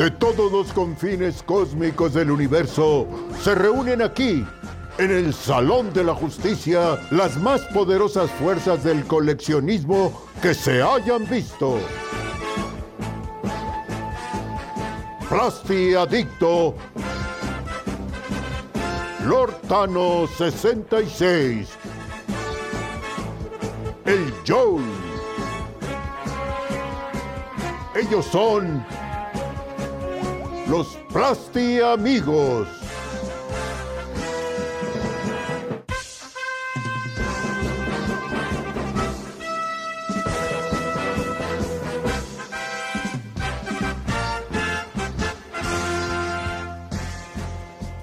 de todos los confines cósmicos del universo se reúnen aquí, en el Salón de la Justicia, las más poderosas fuerzas del coleccionismo que se hayan visto. Plasti Adicto, Lord Thanos 66, el Joel. Ellos son los Plasti Amigos.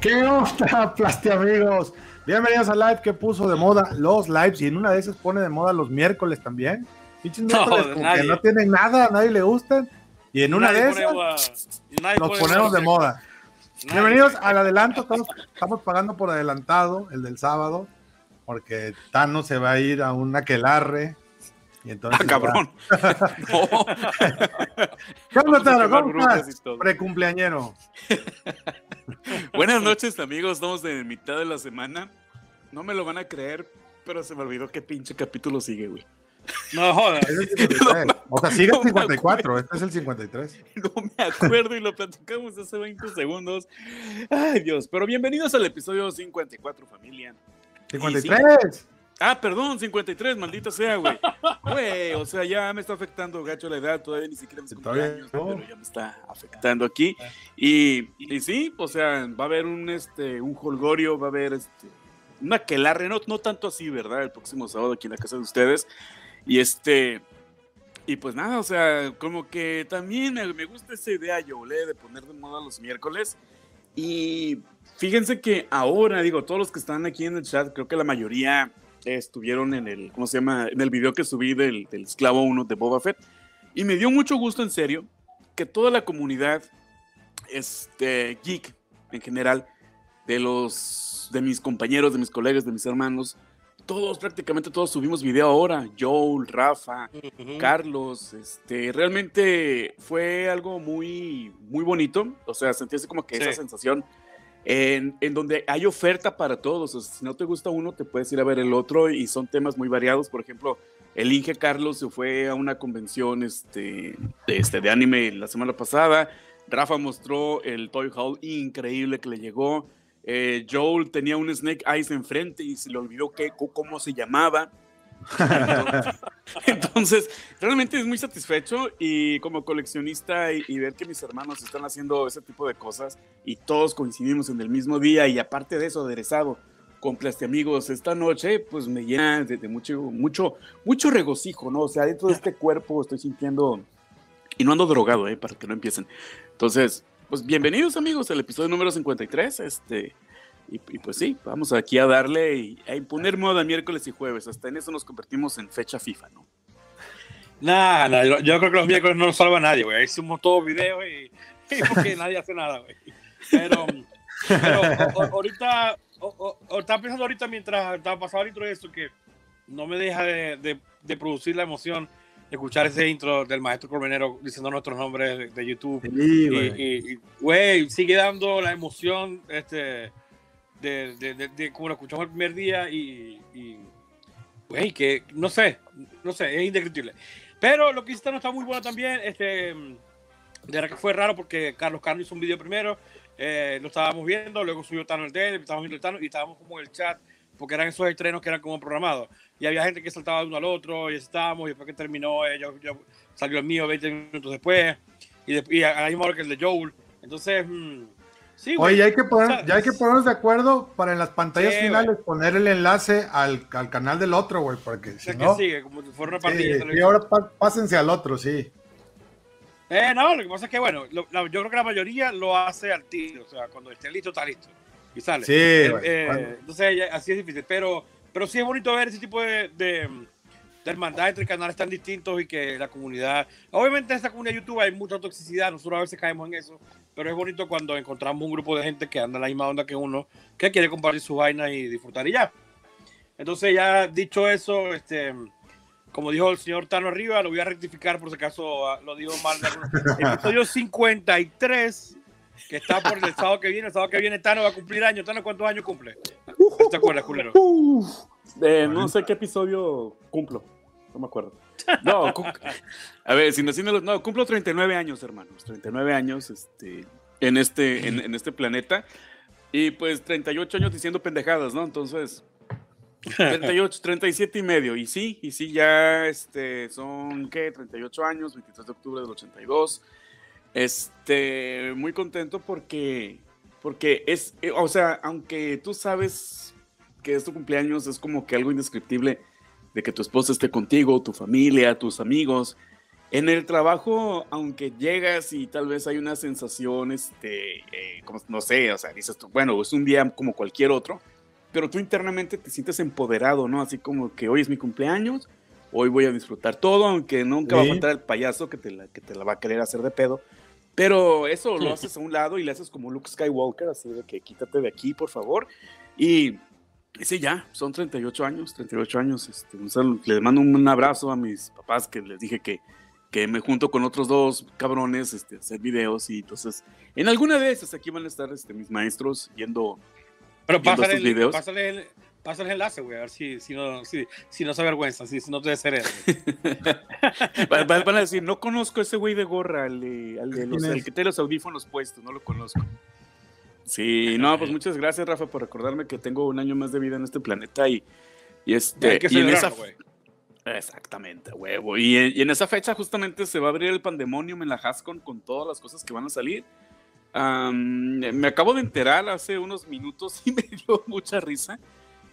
¿Qué onda, Plasti amigos? Bienvenidos al live que puso de moda los lives y en una de esas pone de moda los miércoles también. Pinches No, miércoles como nadie. que no tienen nada, a nadie le gustan. Y en una Nadie de esas nos pone ponemos de moda. Nadie. Bienvenidos al adelanto, estamos, estamos pagando por adelantado el del sábado, porque Tano se va a ir a un aquelarre. Y entonces Ah, cabrón. No. ¿Qué onda, Tano? ¿Cómo estás? Precumpleañero. Buenas noches, amigos. Estamos en mitad de la semana. No me lo van a creer, pero se me olvidó qué pinche capítulo sigue, güey. No jodas. Es el 53. O sea, sigue el No me 54, este es el 53. No me acuerdo y lo platicamos hace 20 segundos. Ay, Dios. Pero bienvenidos al episodio 54, familia. 53. Ah, perdón, 53, maldita sea, güey. Güey, o sea, ya me está afectando gacho la edad, todavía ni siquiera mis cumpleaños, no. pero ya me está afectando aquí. Y, y sí, o sea, va a haber un este un holgorio, va a haber este una quelarre, no, no tanto así, ¿verdad? El próximo sábado aquí en la casa de ustedes. Y este y pues nada, o sea, como que también me, gusta esa idea, Yole, de poner de moda los miércoles. Y fíjense que ahora, digo, todos los que están aquí en el chat, creo que la mayoría estuvieron en el, ¿cómo se llama? En el video que subí del, del Esclavo 1 de Boba Fett. Y me dio mucho gusto, en serio, que toda la comunidad este, geek en general, de los, de mis compañeros, de mis colegas, de mis hermanos, todos, prácticamente todos subimos video ahora. Joel, Rafa, Carlos, este, realmente fue algo muy, muy bonito. O sea, sentí así como que esa sensación en, en donde hay oferta para todos. O sea, si no te gusta uno, te puedes ir a ver el otro y son temas muy variados. Por ejemplo, el Inge Carlos se fue a una convención este, de, este, de anime la semana pasada. Rafa mostró el Toy Hall increíble que le llegó. Eh, Joel tenía un Snake Eyes enfrente y se le olvidó qué, co- cómo se llamaba. Entonces, realmente es muy satisfecho y como coleccionista y, y ver que mis hermanos están haciendo ese tipo de cosas y todos coincidimos en el mismo día y aparte de eso, aderezado con Plasti Amigos esta noche, pues me llena de, de mucho, mucho, mucho regocijo, ¿no? O sea, dentro de este cuerpo estoy sintiendo, y no ando drogado, ¿eh? Para que no empiecen. Entonces, pues bienvenidos amigos al episodio número 53, este... Y, y pues sí, vamos aquí a darle y a imponer moda miércoles y jueves. Hasta en eso nos convertimos en fecha FIFA, ¿no? Nah, nah, yo, yo creo que los miércoles no lo salva nadie, güey. Hicimos todos videos y, y porque nadie hace nada, güey. Pero, pero o- ahorita, o- o- estaba pensando ahorita mientras estaba pasando de eso, que no me deja de, de- de producir la emoción escuchar ese intro del maestro Colmenero diciendo nuestros nombres de, YouTube. Sí, Y, güey. sigue dando la emoción este, de, de, de- de como lo escuchamos el primer día y, güey, que no sé, no sé, es indescriptible. Pero lo que hiciste no está muy bueno también. Este, de verdad que fue raro porque Carlos Carlos hizo un video primero, eh, lo estábamos viendo, luego subió Tano el de estábamos viendo el Tano y estábamos como en el chat porque eran esos estrenos que eran como programados. Y había gente que saltaba de uno al otro y estábamos y después que terminó, eh, yo, yo- salió el mío 20 minutos después y, de- y a la misma hora que el de Joel. Entonces, mm, sí, güey. Oye, ya hay, que poner- O sea, ya hay que ponernos de acuerdo para en las pantallas Sí, finales poner el enlace al, al canal del otro, güey, porque si es que no... sigue, como si fuera una partida sí, televisión. ahora pásense al otro, sí. Eh, no, lo que pasa es que, bueno, lo- la- yo creo que la mayoría lo hace al tiro, o sea, cuando esté listo, está listo. Y sale. Sí, Eh, eh, bueno. entonces, ya- así es difícil, pero, pero sí es bonito ver ese tipo de, de, de hermandad entre canales tan distintos y que la comunidad. Obviamente, en esta comunidad de YouTube hay mucha toxicidad, nosotros a veces caemos en eso, pero es bonito cuando encontramos un grupo de gente que anda en la misma onda que uno, que quiere compartir sus vainas y disfrutar y ya. Entonces, ya dicho eso, este como dijo el señor Tano arriba, lo voy a rectificar por si acaso ah, lo digo mal. Episodio 53, que está por el sábado que viene. El sábado que viene Tano va a cumplir años. Tano, ¿cuántos años cumple? ¿Te acuerdas, culero? Eh, no sé qué episodio cumplo. No me acuerdo. No, a ver, si nací en los- No, cumplo 39 años, hermanos. 39 años este, en, este, en, en este planeta. Y pues 38 años diciendo pendejadas, ¿no? Entonces, 38, 37 y medio. Y sí, y sí, ya este, son, ¿qué? 38 años, 23 de octubre del 82. Este, muy contento porque, porque es, eh, o sea, aunque tú sabes que es tu cumpleaños, es como que algo indescriptible de que tu esposa esté contigo, tu familia, tus amigos. En el trabajo, aunque llegas y tal vez hay una sensación, este, eh, como, no sé, o sea, dices tú, bueno, es un día como cualquier otro, pero tú internamente te sientes empoderado, ¿no? Así como que hoy es mi cumpleaños, hoy voy a disfrutar todo, aunque nunca va a Sí. faltar el payaso que te, la, que te la va a querer hacer de pedo. Pero eso lo haces a un lado y le haces como Luke Skywalker, así de que quítate de aquí, por favor. Y sí, ya, son 38 años, 38 años. Este, un sal- les mando un abrazo a mis papás que les dije que, que me junto con otros dos cabrones este, a hacer videos y entonces en alguna de esas aquí van a estar este, mis maestros yendo. Pero Viendo pásale estos videos. pásale, el, pásale el enlace, güey, a ver si, si, no, si, si no se avergüenza, si, si no te deshereda. van, van- van a decir, no conozco a ese güey de gorra, al, de- al de los- el que tiene los audífonos puestos, no lo conozco. Sí, no, pues muchas gracias, Rafa, por recordarme que tengo un año más de vida en este planeta y, y este. Hay que y en esa. Exactamente, huevo. Y en, y en esa fecha justamente se va a abrir el pandemonium en la Hascon con todas las cosas que van a salir. Me acabo de enterar hace unos minutos y me dio mucha risa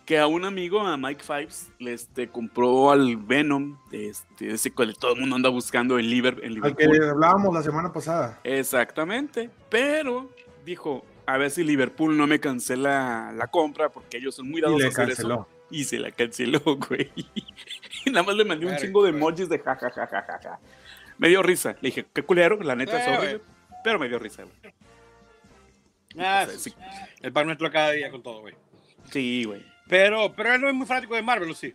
que a un amigo, a Mike Fives, le este, compró al Venom, este, ese cual todo el mundo anda buscando en, Liber- en Al que Liverpool. hablábamos la semana pasada. Exactamente, pero dijo, a ver si Liverpool no me cancela la compra porque ellos son muy dados Y a hacer canceló. eso. Y se la canceló, güey. Y nada más le mandé un chingo de emojis de jajajajaja. Me dio risa. Le dije, qué culero, la neta, Eh, sorry, pero me dio risa, güey. Ah, sí, El pan nuestro cada día con todo, güey. sí, güey. Pero, pero él no es muy fanático de Marvel, ¿o sí?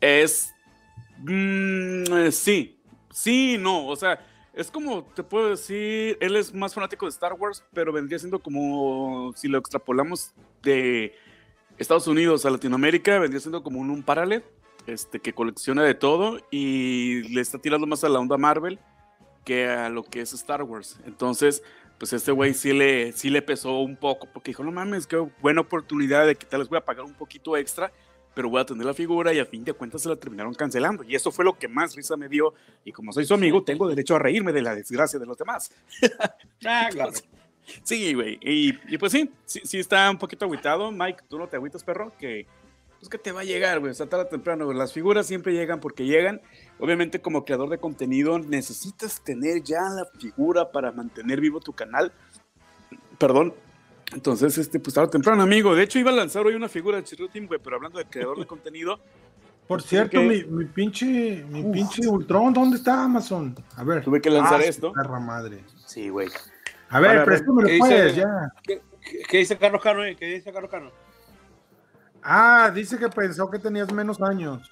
Es. mm, sí. Sí, no. O sea, es como te puedo decir. Él es más fanático de Star Wars, pero vendría siendo como. Si lo extrapolamos de Estados Unidos a Latinoamérica, vendría siendo como un, un paralel. Este, que colecciona de todo y le está tirando más a la onda Marvel que a lo que es Star Wars. Entonces, pues este güey sí le, sí le pesó un poco, porque dijo, no mames, qué buena oportunidad de que tal vez voy a pagar un poquito extra, pero voy a tener la figura y a fin de cuentas se la terminaron cancelando. Y eso fue lo que más risa me dio. Y como soy su amigo, tengo derecho a reírme de la desgracia de los demás. Ah, claro. Sí, güey. Y, y pues sí, sí, sí está un poquito agüitado. Mike, tú no te agüitas, perro, que pues que te va a llegar, güey. O sea, tarde o temprano. güey. Las figuras siempre llegan porque llegan. Obviamente, como creador de contenido, necesitas tener ya la figura para mantener vivo tu canal. Perdón. Entonces, este, pues tarde o temprano, amigo. De hecho, iba a lanzar hoy una figura de Chirrutin, güey, pero hablando de creador de contenido, Por cierto, que- mi, mi pinche, mi pinche Ultron, ¿dónde está Amazon? A ver. tuve que lanzar Ah, esto. Perra madre. Sí, güey. A ver, Ahora, préstamelo ¿qué pues, dice? ya. ¿Qué, qué- qué dice Carlos Cano? eh? ¿Qué dice Carlos Cano? Ah, dice que pensó que tenías menos años.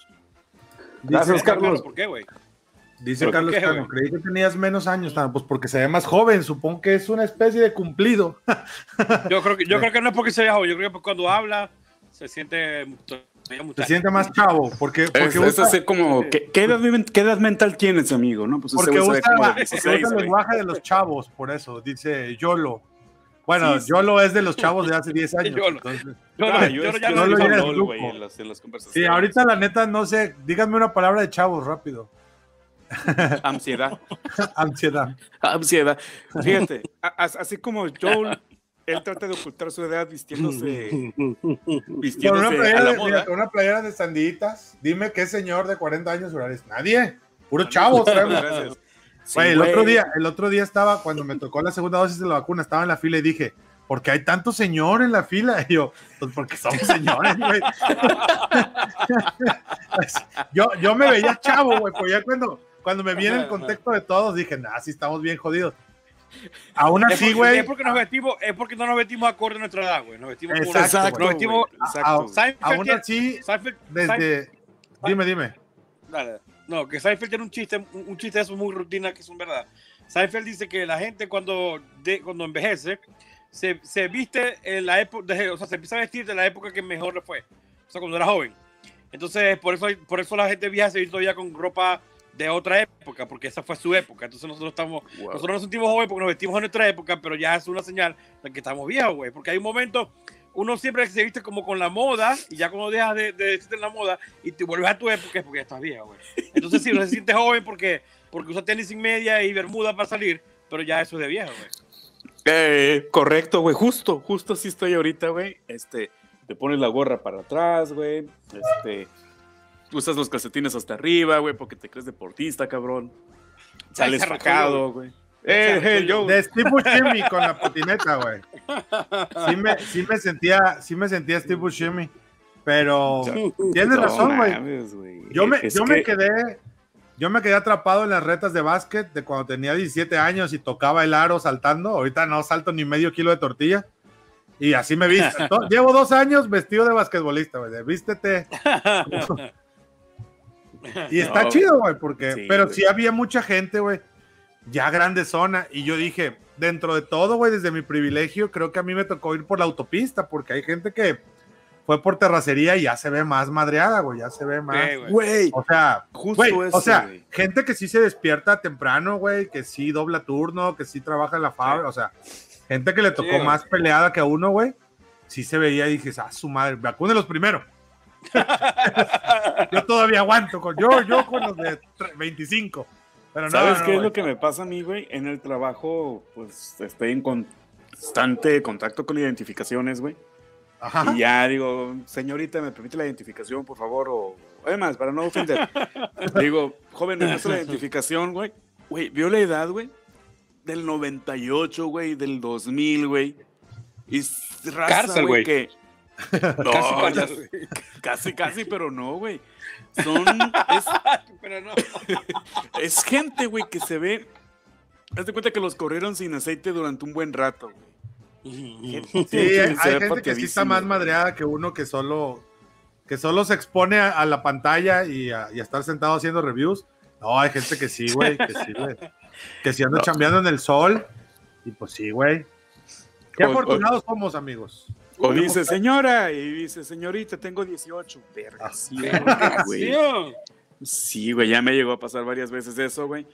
Dice, Gracias, Carlos. ¿Por qué, güey? Dice ¿Pero Carlos qué, Cano, güey? creí que tenías menos años. Pues porque se ve más joven, supongo que es una especie de cumplido. Yo creo que, yo creo que no es porque se vea joven, yo creo que cuando habla se siente Se siente más chavo, porque, porque Es, es usa, así como, ¿qué, qué edad, men- qué edad mental tienes, amigo? ¿No? Pues porque usa, como de porque 16, usa el lenguaje de los chavos, por eso, dice YOLO. Bueno, Sí, sí. YOLO es de los chavos de hace 10 años. YOLO. entonces- Yo, Ah, no, yo yo no- es ya no no en las, en las conversaciones. Sí, ahorita la neta no sé, díganme una palabra de chavos rápido. Ansiedad. Ansiedad. Ansiedad. Fíjate, a- a- así como Joel, él trata de ocultar su edad vistiéndose, Con una, vistiéndose a la moda. con una playera de sanditas. Dime qué señor de 40 años horarios. Nadie. Puro. Gracias. Sí, Güey, el güey. otro día, el otro día estaba, cuando me tocó la segunda dosis de la vacuna, estaba en la fila y dije, ¿por qué hay tanto señor en la fila? Y yo, pues porque somos señores, güey. yo, yo me veía chavo, güey, pues ya cuando, cuando me vi en el contexto de todos, dije, nah, sí estamos bien jodidos. Aún Es así, güey, es porque nos vestimos, es porque no nos vestimos acorde a nuestra edad, güey. Nos vestimos como Exacto, Exacto, nos vestimos. exacto. Seinfeld aún así, Seinfeld- Seinfeld- desde, dime, dime. dale. No, que Seinfeld tiene un chiste, un un chiste de eso muy rutina que son verdad. Seinfeld dice que la gente cuando, de, cuando envejece se, se viste en la época, o sea, se empieza a vestir de la época que mejor le fue. O sea, cuando era joven. Entonces, por eso, por eso la gente vieja se viste todavía con ropa de otra época, porque esa fue su época. Entonces nosotros estamos, Wow. nosotros nos sentimos jóvenes porque nos vestimos en nuestra época, pero ya es una señal de que estamos viejos, güey. Porque hay un momento, uno siempre se viste como con la moda, y ya cuando dejas de, de vestirte en la moda y te vuelves a tu época es porque ya estás viejo, güey. Entonces sí, uno se siente joven porque, porque usa tenis sin media y bermuda para salir, pero ya eso es de viejo, güey. Eh, correcto, güey. Justo, justo así estoy ahorita, güey. Este, te pones la gorra para atrás, güey. Este, usas los calcetines hasta arriba, güey, porque te crees deportista, cabrón. Sales fajado, güey. Eh, eh, yo. De Steve Buscemi con la patineta, güey. Sí me, sí me sentía, sí me sentía Steve Buscemi. Pero tienes No razón, güey. Yo me, Es yo me que- quedé, yo me quedé atrapado en las retas de básquet de cuando tenía 17 años y tocaba el aro saltando. Ahorita no salto ni medio kilo de tortilla. Y así me viste. Llevo dos años vestido de basquetbolista, güey. de Vístete. Y está No, chido, güey, porque, sí, pero sí había mucha gente, güey, ya grande zona. Y yo dije, dentro de todo, güey, desde mi privilegio, creo que a mí me tocó ir por la autopista, porque hay gente que fue por terracería y ya se ve más madreada, güey, ya se ve más. Güey. O sea, justo eso, o sea, gente que sí se despierta temprano, güey, que sí dobla turno, que sí trabaja en la fábrica, o sea, gente que le tocó más peleada que a uno, güey, sí se veía y dije, ah, su madre, vacúnelos primero. yo todavía aguanto con yo, yo con los de tre- 25. Pero no, ¿Sabes no, qué es güey. lo que me pasa a mí, güey? En el trabajo, pues estoy en constante contacto con identificaciones, güey. Ajá. Y ya digo, señorita, ¿me permite la identificación, por favor? O, además, para no ofender. digo, joven, ¿me la identificación, güey? Güey, vio la edad, güey. Del 98, güey, del 2000, güey. Y raza, Cárcel, güey, güey. que... No, Casi ya casi, casi, pero no, güey. Son... Es, Pero no. es gente, güey, que se ve... Haz de cuenta que los corrieron sin aceite durante un buen rato, güey. Sí, hay, hay gente que sí está más madreada que uno que solo que solo se expone a, a la pantalla y a, y a estar sentado haciendo reviews. No, hay gente que sí, güey, que sí, güey. Que sí anda No. chambeando en el sol. Y pues sí, güey. Qué O- o- afortunados somos, amigos. O dice, señora, y dice, señorita, tengo 18. Verga, sí, güey. Sí, oh. Sí, güey, ya me llegó a pasar varias veces eso, güey.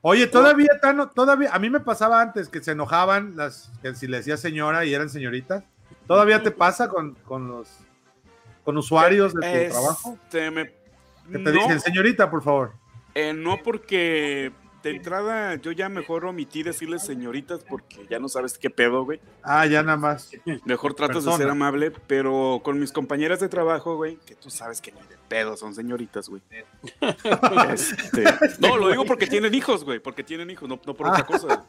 Oye, todavía, Tano, todavía, a mí me pasaba antes que se enojaban las, que si le decía señora y eran señoritas. ¿Todavía te pasa con, con los con usuarios de tu Este, trabajo? me- Que te no, dicen, señorita, por favor. eh, no porque de entrada yo ya mejor omití decirles señoritas porque ya no sabes qué pedo, güey. Ah, ya nada más. Mejor tratas Persona. de ser amable, pero con mis compañeras de trabajo, güey, que tú sabes que ni de pedo son señoritas, güey. Este, no, lo digo porque tienen hijos, güey, porque tienen hijos, no, no por otra Ah. cosa.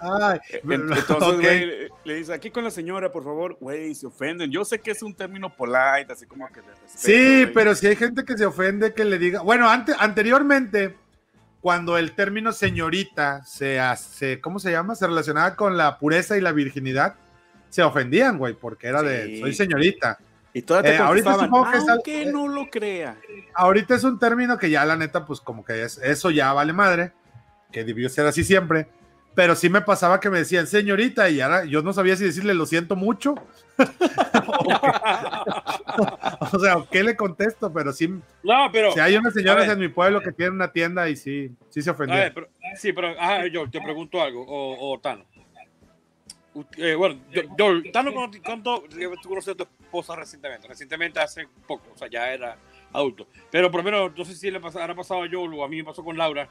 Ay, En- Entonces, güey, le- le dice, aquí con la señora, por favor, güey, se ofenden. Yo sé que es un término polite, así como que de respeto, Sí, güey. pero si hay gente que se ofende que le diga. Bueno, antes, anteriormente, cuando el término señorita se hace, ¿cómo se llama? Se relacionaba con la pureza y la virginidad, se ofendían, güey, porque era de Sí. soy señorita. Y todavía te Eh, ahorita supongo que es aunque no lo crea. Ahorita es un término que ya la neta, pues como que es, eso ya vale madre, que debió ser así siempre. Pero sí me pasaba que me decían señorita y ahora yo no sabía si decirle lo siento mucho. o sea, ¿qué le contesto? Pero sí, No, pero. Si hay unas señoras ver. en mi pueblo que tienen una tienda y sí, sí se A ver, ofendieron. pero- sí, pero ajá, yo te pregunto algo, o, o Tano. Eh, bueno, yo, yo- Tano, ¿cuánto, cuánto- tú conoces a tu esposa recientemente? Recientemente hace poco, o sea, ya era adulto. Pero por lo menos, no sé si le pasa, habrá pasado a yo o a mí me pasó con Laura.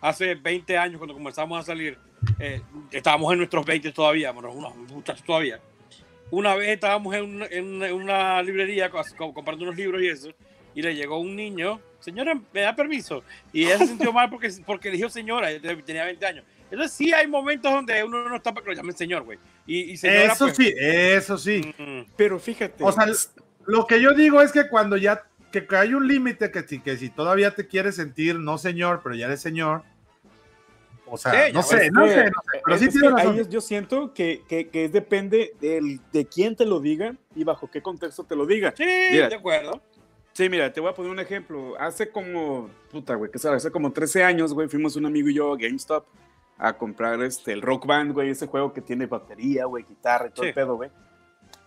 Hace 20 años, cuando comenzamos a salir, eh, estábamos en nuestros 20 todavía, bueno, unos muchachos todavía. Una vez estábamos en una, en una- librería co- co- comprando unos libros y eso, y le llegó un niño, señora, ¿me da permiso? Y ella se sintió mal porque, porque eligió señora, tenía 20 años. Entonces sí hay momentos donde uno no está para que lo llamen señor, güey. Y, y señora, Eso pues, sí, eso sí. mm, Pero fíjate. O sea, lo que yo digo es que cuando ya que, hay un límite que, si- que si todavía te quieres sentir no señor, pero ya eres señor. O sea, Sí, no sé, no que- sé, no sé, pero sí que tienes razón. ahí es- yo siento que, que, que depende del, de quién te lo diga y bajo qué contexto te lo diga. sí, Mira. de acuerdo. Sí, mira, te voy a poner un ejemplo. Hace como, puta, güey, ¿qué sabes? Hace como 13 años, güey, fuimos un amigo y yo a GameStop a comprar este, el Rock Band, güey, ese juego que tiene batería, güey, guitarra y todo Sí. el pedo, güey.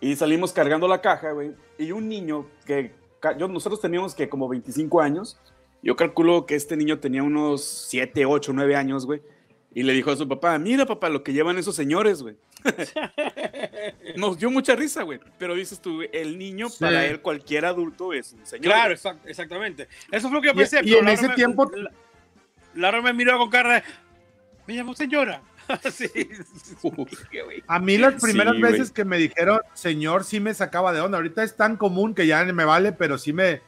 Y salimos cargando la caja, güey. Y un niño que, yo, nosotros teníamos que como 25 años. Yo calculo que este niño tenía unos 7, 8, 9 años, güey. Y le dijo a su papá, mira papá, lo que llevan esos señores, güey. Nos dio mucha risa, güey. Pero dices tú, el niño, Sí. para él, cualquier adulto es un señor. Claro, exact- exactamente. Eso fue lo que yo pensé. y en ese me- tiempo- La- Laura me miró con cara de. Me llamó señora. sí. A mí las primeras güey. veces que me dijeron señor sí me sacaba de onda. Ahorita es tan común que ya me vale, pero sí me...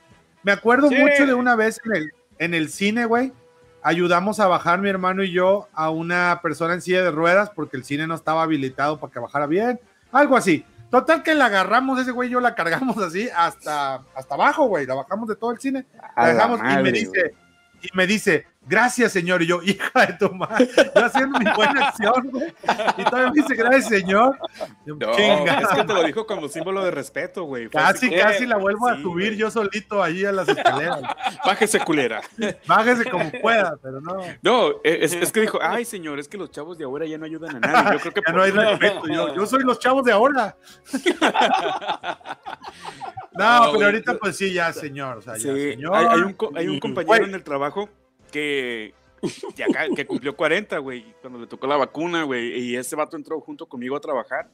Me acuerdo Sí. mucho de una vez en el, en el cine, güey. Ayudamos a bajar mi hermano y yo a una persona en silla de ruedas porque el cine no estaba habilitado para que bajara bien. Algo así. Total que la agarramos ese güey yo la cargamos así hasta, hasta abajo, güey. La bajamos de todo el cine. La la dejamos y me dice, y me dice, gracias señor. Y yo, hija de tu madre, yo haciendo mi buena acción, güey. Y todavía me dice, gracias señor. Yo, No, "Chinga". es que te lo dijo como símbolo de respeto, güey. Casi, que, casi la vuelvo a subir güey. yo solito ahí a las escaleras. Bájese, culera. Bájese como pueda, pero no. No, es, es que dijo, ay, señor, es que los chavos de ahora ya no ayudan a nadie. Yo creo que Ya por- no hay respeto. Yo, yo soy los chavos de ahora. No, No, pero güey. ahorita pues sí, ya señor. O sea, ya, señor. hay, hay un, hay un compañero güey, en el trabajo que, que, cumplió 40, güey, cuando le tocó la vacuna, güey, y ese vato entró junto conmigo a trabajar.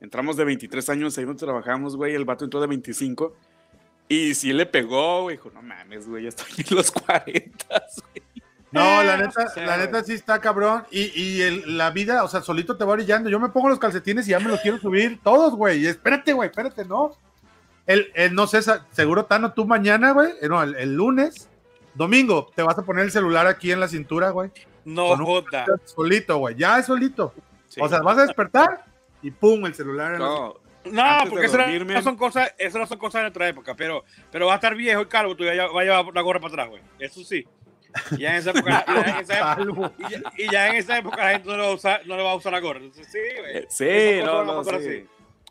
Entramos de 23 años, ahí donde trabajamos, güey, el vato entró de 25. Y sí le pegó, güey, dijo, no mames, güey, ya estoy en los 40, güey. No, la neta, Sí, la neta sí está cabrón. Y, y el- la vida, o sea, solito te va brillando. Yo me pongo los calcetines y ya me los quiero subir todos, güey. Y Espérate, güey, espérate, no. El, el- no sé, seguro, Tano, tú mañana, güey, eh, no, el, el lunes, domingo, te vas a poner el celular aquí en la cintura, güey. No joda. Solito, güey, ya es solito. Sí. O sea, vas a despertar y pum, el celular en la no, No, Antes porque no- dormirme- no son cosas, eso no son cosas de nuestra época, pero, pero va a estar viejo y calvo, tú ya va a llevar la gorra para atrás, güey. Eso sí. Y ya en esa época, y ya en esa época, Calvo. y ya, y ya en esa época la gente no le va a usar, no le va a usar la gorra. Entonces, sí, güey. Eh, Sí, Esas no, no, sí. así.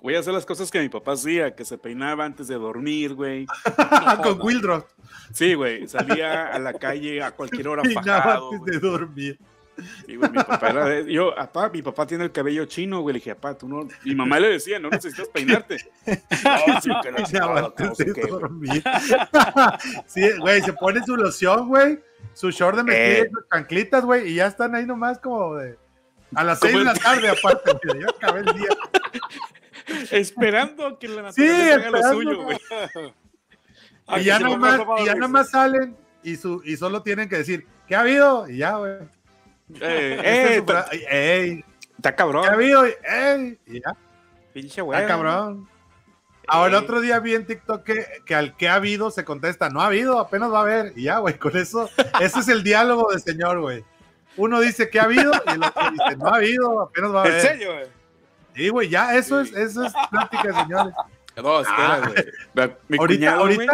Voy a hacer las cosas que mi papá hacía, que se peinaba antes de dormir, güey. Con Wildrop. Sí, güey, salía a la calle a cualquier hora fajado, antes güey. de dormir. Sí, güey, mi papá era de- Yo, papá, mi papá tiene el cabello chino, güey. Le dije, papá, tú no. Mi mamá le decía, no necesitas peinarte. No, sí, que que no sé qué, dormir. Sí, güey, se pone su loción, güey, su short de mezclilla Eh. y sus chanclitas, güey, y ya están ahí nomás como de... A las seis de la tarde, aparte, güey, ya acabé el día. Esperando que la Sí, naturaleza haga lo esperando, suyo, güey. Y ya nomás, y ya nomás salen y, su, y solo tienen que decir, ¿qué ha habido? Y ya, güey. Eh, Esta es eh, está ¿Qué ha cabrón. habido? ¡Ey! Y ya, Pinche güey. está cabrón. Ahora, el otro día vi en TikTok que, que al que ha habido se contesta, no ha habido, apenas va a haber. Y ya, güey, con eso, ese es el diálogo del señor, güey. Uno dice que ha habido y el otro dice, no ha habido, apenas va a ¿En haber. serio, güey? Sí, güey, ya, eso Sí. es, eso es plática señores. No, espera, güey. Mi Ah. ahorita, cuñado, güey.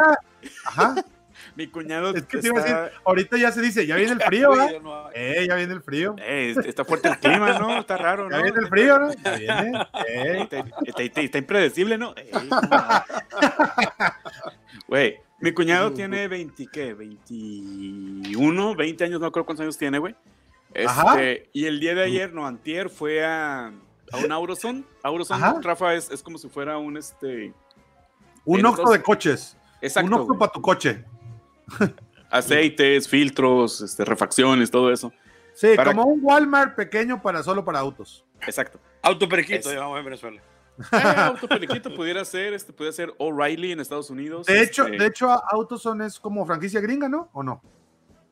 ajá, Mi cuñado es que te iba a decir, ahorita ya se dice, ya viene el frío, ¿verdad? No. Eh, ya viene el frío. eh, está fuerte el clima, ¿no? Está raro, ¿no? Ya viene el frío, ¿no? Ya viene. Eh. Está, está- está- está impredecible, ¿no? Eh, Güey, mi cuñado tiene 20, ¿qué? 21, 20 años, no creo cuántos años tiene, güey. Ajá. Este, y el día de ayer, no, antier, fue a, a un Auroson. Auroson, Ajá. Rafa, es, es como si fuera un, este... Un ojo de coches. Exacto, un ojo güey. para tu coche. Aceites, filtros, este, refacciones, todo eso. Sí, Para- como un Walmart pequeño para solo para autos. Exacto. Autoperiquito, Es- llamamos en Venezuela. Eh, autoperiquito pudiera ser, este, pudiera ser O'Reilly en Estados Unidos. De hecho, este, de hecho, Autoson es como franquicia gringa, ¿no? ¿O no?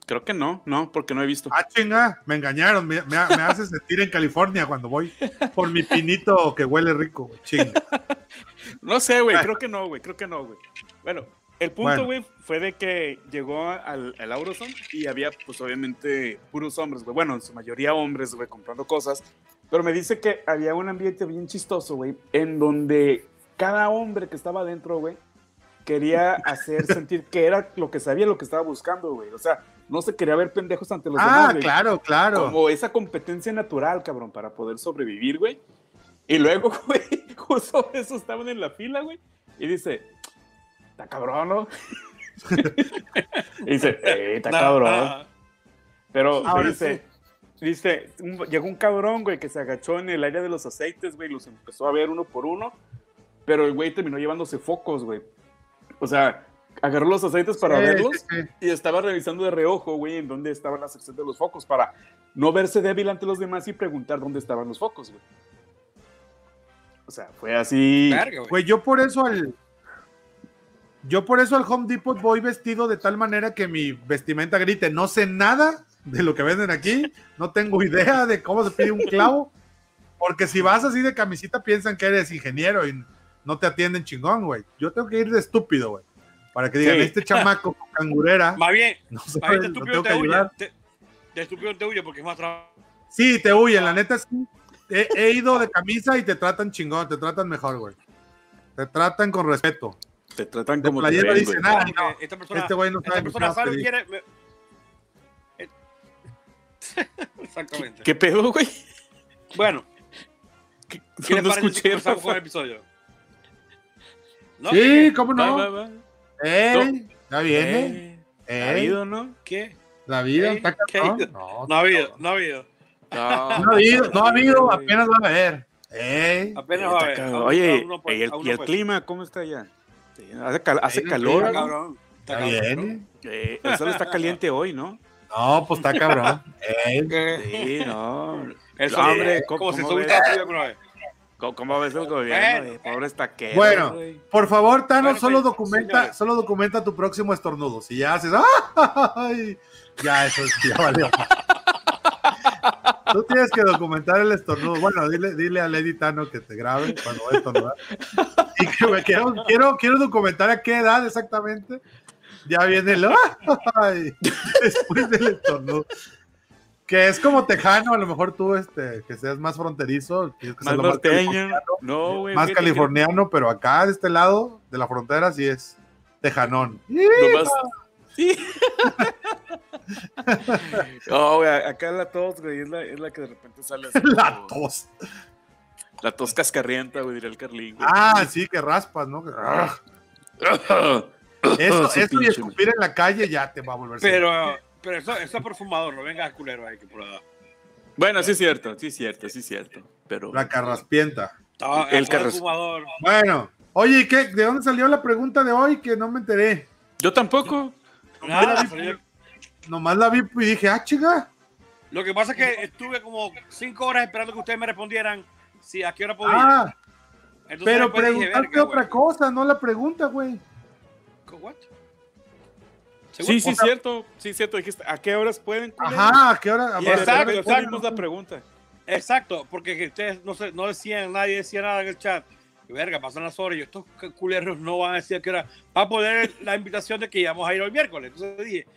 Creo que no, no, porque no he visto. Ah, chinga, me engañaron. Me, me, me hace sentir en California cuando voy por mi pinito que huele rico, güey. Chinga. No sé, güey, creo que no, güey, creo que no, güey. Bueno, el punto, Bueno. güey, fue de que llegó al, al Auroson y había, pues, obviamente, puros hombres, güey. Bueno, en su mayoría hombres, güey, comprando cosas. Pero me dice que había un ambiente bien chistoso, güey, en donde cada hombre que estaba adentro, güey, quería hacer sentir que era lo que sabía, lo que estaba buscando, güey. O sea, no se quería ver pendejos ante los Ah, demás, güey. claro, claro. Como esa competencia natural, cabrón, para poder sobrevivir, güey. Y luego, güey, justo eso estaban en la fila, güey. Y dice, está cabrón, ¿no? Y dice, eh, está cabrón. no. Pero Ahora dice, dice, un- llegó un cabrón, güey, que se agachó en el área de los aceites, güey, los empezó a ver uno por uno, pero el güey terminó llevándose focos, güey. O sea, agarró los aceites para Sí, verlos sí, sí. y estaba revisando de reojo, güey, en dónde estaban las secciones de los focos para no verse débil ante los demás y preguntar dónde estaban los focos, güey. O sea, fue así. Verga, güey. Güey, yo por eso al. Yo por eso al Home Depot voy vestido de tal manera que mi vestimenta grite. No sé nada de lo que venden aquí. No tengo idea de cómo se pide un clavo. Porque si vas así de camisita, piensan que eres ingeniero y no te atienden chingón, güey. Yo tengo que ir de estúpido, güey. Para que digan, Sí. este chamaco con cangurera, Más bien, no más sabe, bien de lo estúpido te huye. ayudar. te- De estúpido te huye porque es más trabajo. Sí, te huyen, la neta sí. He, he ido de camisa y te tratan chingón, te tratan mejor, güey. Te tratan con respeto. Te tratan De como te ven, ah, Porque no, esta persona, este güey no esta sabe ni persona qué sabe quiere. me- Eh, Exactamente. ¿Qué pedo, güey? Bueno, ¿Qué- ¿qué les no escuché, comenzamos con el episodio? ¿No? Sí, ¿cómo Va, no? va, va. Ey, ya viene. Eh, ¿Ha Ey, habido, no? ¿Qué? la vida está ¿qué? cabrón. No, No ha habido, no ha habido. No, no ha habido, no ha habido, apenas va a haber. Ey, Apenas va a haber. Oye, por- ¿y el, y el por- clima cómo está allá? Hace, cal- hace calor. Está cabrón. Está viene. Eh, el sol está caliente hoy, ¿no? No, pues está cabrón. Ey, Sí, no. Eso, No, hombre, eh, ¿cómo- como si cómo se ves? ¿Cómo, ves el gobierno? Bueno. eh? Bueno, por favor, Tano, Bueno, solo pues, documenta, señores. solo documenta tu próximo estornudo. Si ya haces, ¡ay! Ya, eso es, ya valió. Tú tienes que documentar el estornudo. Bueno, dile, dile a Lady Tano que te grabe cuando va a estornudar. Y que me quiero, quiero, quiero documentar a qué edad exactamente. Ya viene el ¡ay! después del estornudo. Que es como tejano, a lo mejor tú, este, que seas más fronterizo, que Más lo más norteño. No, güey. más que californiano, pero acá de este lado de la frontera sí es tejanón. nomás- Sí. No, güey, acá la tos, güey, es la, es la que de repente sale así La como- tos. La tos cascarrienta, güey, diría el Carlín. güey. Ah, sí, que raspas, ¿no? Eso, eso y escupir en la calle ya te va a volver. Pero, pero eso, eso es perfumador, no vengas culero ahí que por la Bueno, sí es cierto, sí es cierto, sí es cierto. Pero. La carraspienta. El el carros- perfumador. Bueno, oye, ¿y qué? ¿De dónde salió la pregunta de hoy? Que no me enteré. Yo tampoco. Nada, vi- salió- Nomás la vi y dije, ah, chica. Lo que pasa es que estuve como cinco horas esperando que ustedes me respondieran si a qué hora podía. Ah, Entonces pero dije, verga, otra cosa, no la pregunta, güey. ¿What? Sí, sí, O sea- cierto. Sí, cierto. Dijiste, ¿a qué horas pueden? Ajá, ¿a qué hora? Exacto, exacto. la pregunta. Exacto, porque que ustedes no, se, no decían, nadie decía nada en el chat. Y, Verga, pasan las horas y yo, estos culeros no van a decir a qué hora. Va a poner la invitación de que íbamos a ir hoy miércoles. Entonces dije,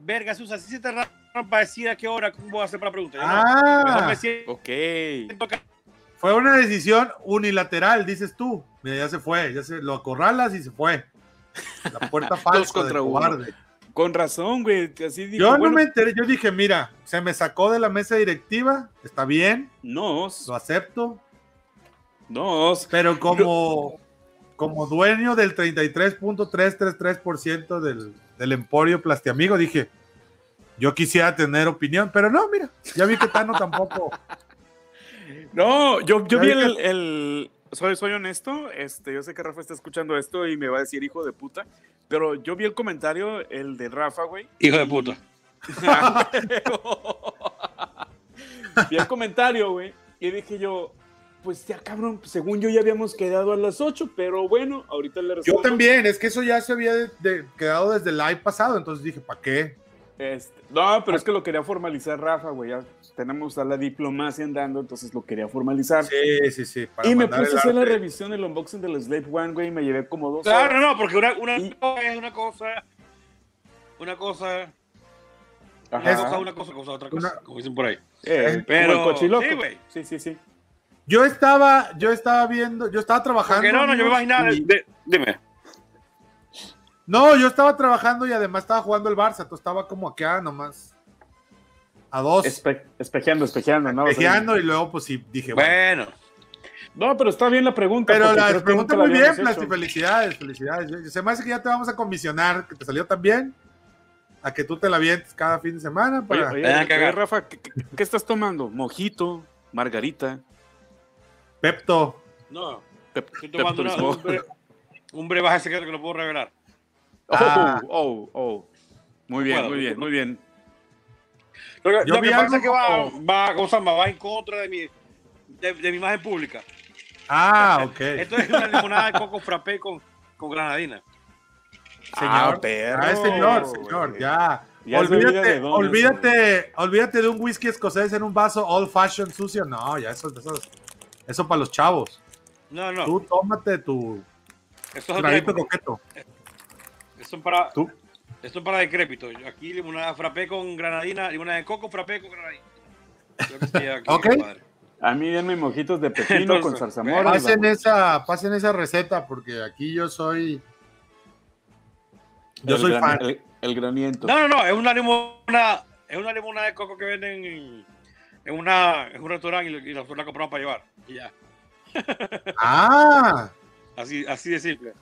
verga, Susa, si se te raro para decir a qué hora, ¿cómo voy a hacer para la pregunta? Yo, no, mejor Ah, me siento Ok. que- fue una decisión unilateral, dices tú. Mira, ya se fue, ya se lo acorralas y se fue. La puerta falsa contra de uno. cobarde. Con razón, güey. Así Yo no bueno, me enteré, yo dije, mira, se me sacó de la mesa directiva, está bien, No, lo acepto, no. pero como, como dueño del 33.333% del, del emporio Plastiamigo, dije, yo quisiera tener opinión, pero no, mira, ya vi que Tano tampoco. No, yo, yo vi vi el, el- Soy, soy honesto, este, yo sé que Rafa está escuchando esto y me va a decir hijo de puta, pero yo vi el comentario, el de Rafa, güey. Hijo de puta. vi el comentario, güey, y dije yo, pues ya cabrón, según yo ya habíamos quedado a las 8, pero bueno, ahorita le Yo respondo. también, es que eso ya se había de- de- quedado desde el live pasado, entonces dije, ¿para qué? Este, no, pero es que lo quería formalizar Rafa, güey, ya tenemos a la diplomacia andando, entonces lo quería formalizar. Sí, sí, sí. para y me puse a hacer la revisión, el unboxing del Slave One, güey, y me llevé como dos Claro, horas. no, porque una, una Y- es una cosa, una cosa, Ajá. una cosa, una cosa, cosa, otra cosa, Una- como dicen por ahí. Eh, Pero- como el cochiloco. sí, güey. Sí, sí, sí. Yo estaba, yo estaba viendo, yo estaba trabajando. Porque no, no, yo me imaginaba, y- de- dime. No, yo estaba trabajando y además estaba jugando el Barça, tú estaba como acá nomás. A dos, Espe- espejeando, espejeando, ¿no? espejeando, y luego pues sí dije, bueno, Bueno, No, pero está bien la pregunta. Pero la pregunta la muy bien, Plasti, felicidades, felicidades. Yo- Se me hace que ya te vamos a comisionar, que te salió tan bien, a que tú te la vientes cada fin de semana para... oye, oye. Rafa, ¿qué, qué- qué estás tomando? ¿Mojito? ¿Margarita? Pepto. No, Pep- estoy tomando una- Pepto un, bre- un brebaje secreto que no puedo revelar. Oh, Ah. oh, oh. Muy bien, muy bien, muy bien. Lo que, Yo lo que vi pasa algo es que va, va, ¿cómo se llama? va en contra de mi, de, de mi imagen pública. Ah, ok. Esto es una limonada de coco frappé con, con granadina. Señor. Ah, perro, Ah, señor, señor, ya. Olvídate, olvídate, olvídate de un whisky escocés en un vaso old fashion sucio. No, ya eso, eso, eso para los chavos. No, no. Tú tómate tu Eso es, traguito coqueto. Eso es para, ¿Tú? eso es para decrépito. Aquí limonada frappé con granadina, limonada de coco frappé con granadina. Aquí, Ok. A mí denme mojitos de pepino Entonces, con zarzamora. Pasen vamos. esa, pasen esa receta porque aquí yo soy, yo El soy gran- fan. El, el graniento. No, no, no, es una limonada, es una limonada de coco que venden en, en una, en un restaurante y, nosotros la compramos para llevar. Y ya. Ah, Así, así de simple.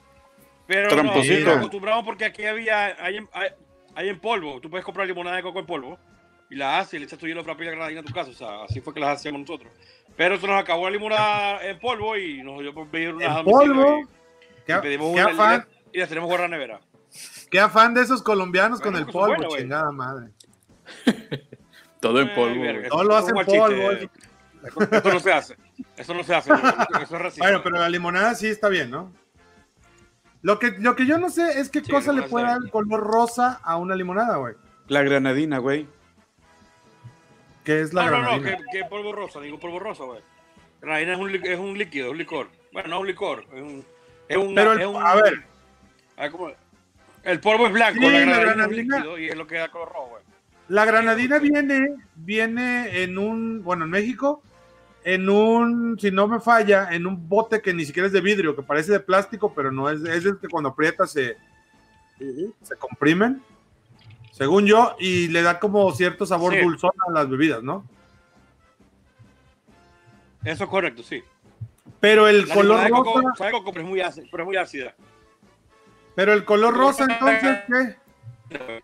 Pero Tramposito. no, nos acostumbramos porque aquí había, hay en, hay, hay en polvo. Tú puedes comprar limonada de coco en polvo y la haces y le echas tu hielo frappé y la granadina a tu casa. O sea, así fue que las hacíamos nosotros. Pero se nos acabó la limonada en polvo y nos dio por pedir una ¿En polvo? y, qué, y pedimos qué una afán, y las tenemos la nevera. qué afán de esos colombianos Bueno, con el polvo, chingada madre. Todo en Ay, polvo. No lo hacen polvo. Eso no se hace. Eso no se hace. Eso es racista. Bueno, pero la limonada sí está bien, ¿no? Lo que, lo que yo no sé es qué Sí, cosa le puede dar el color rosa a una limonada, güey. La granadina, güey. Que es la no, no, no, granadina. que, polvo rosa, digo polvo rosa, güey. Granadina es un, es un líquido, es un licor. Bueno, no es un licor, es un. Es un, Pero el- es un- a ver. a ver cómo- el polvo es blanco, Sí, la la granadina, es granadina- líquido y es lo que da color rojo, güey. La granadina viene, viene en un, bueno, en México, en un, si no me falla, en un bote que ni siquiera es de vidrio, que parece de plástico, pero no es, es el que cuando aprietas se, se comprimen, según yo, y le da como cierto sabor Sí. dulzón a las bebidas, ¿no? Eso es correcto, sí. Pero el La color coco, rosa, sabe coco, pero es muy ácida. Pero es muy ácida. pero el color rosa, entonces, ¿qué?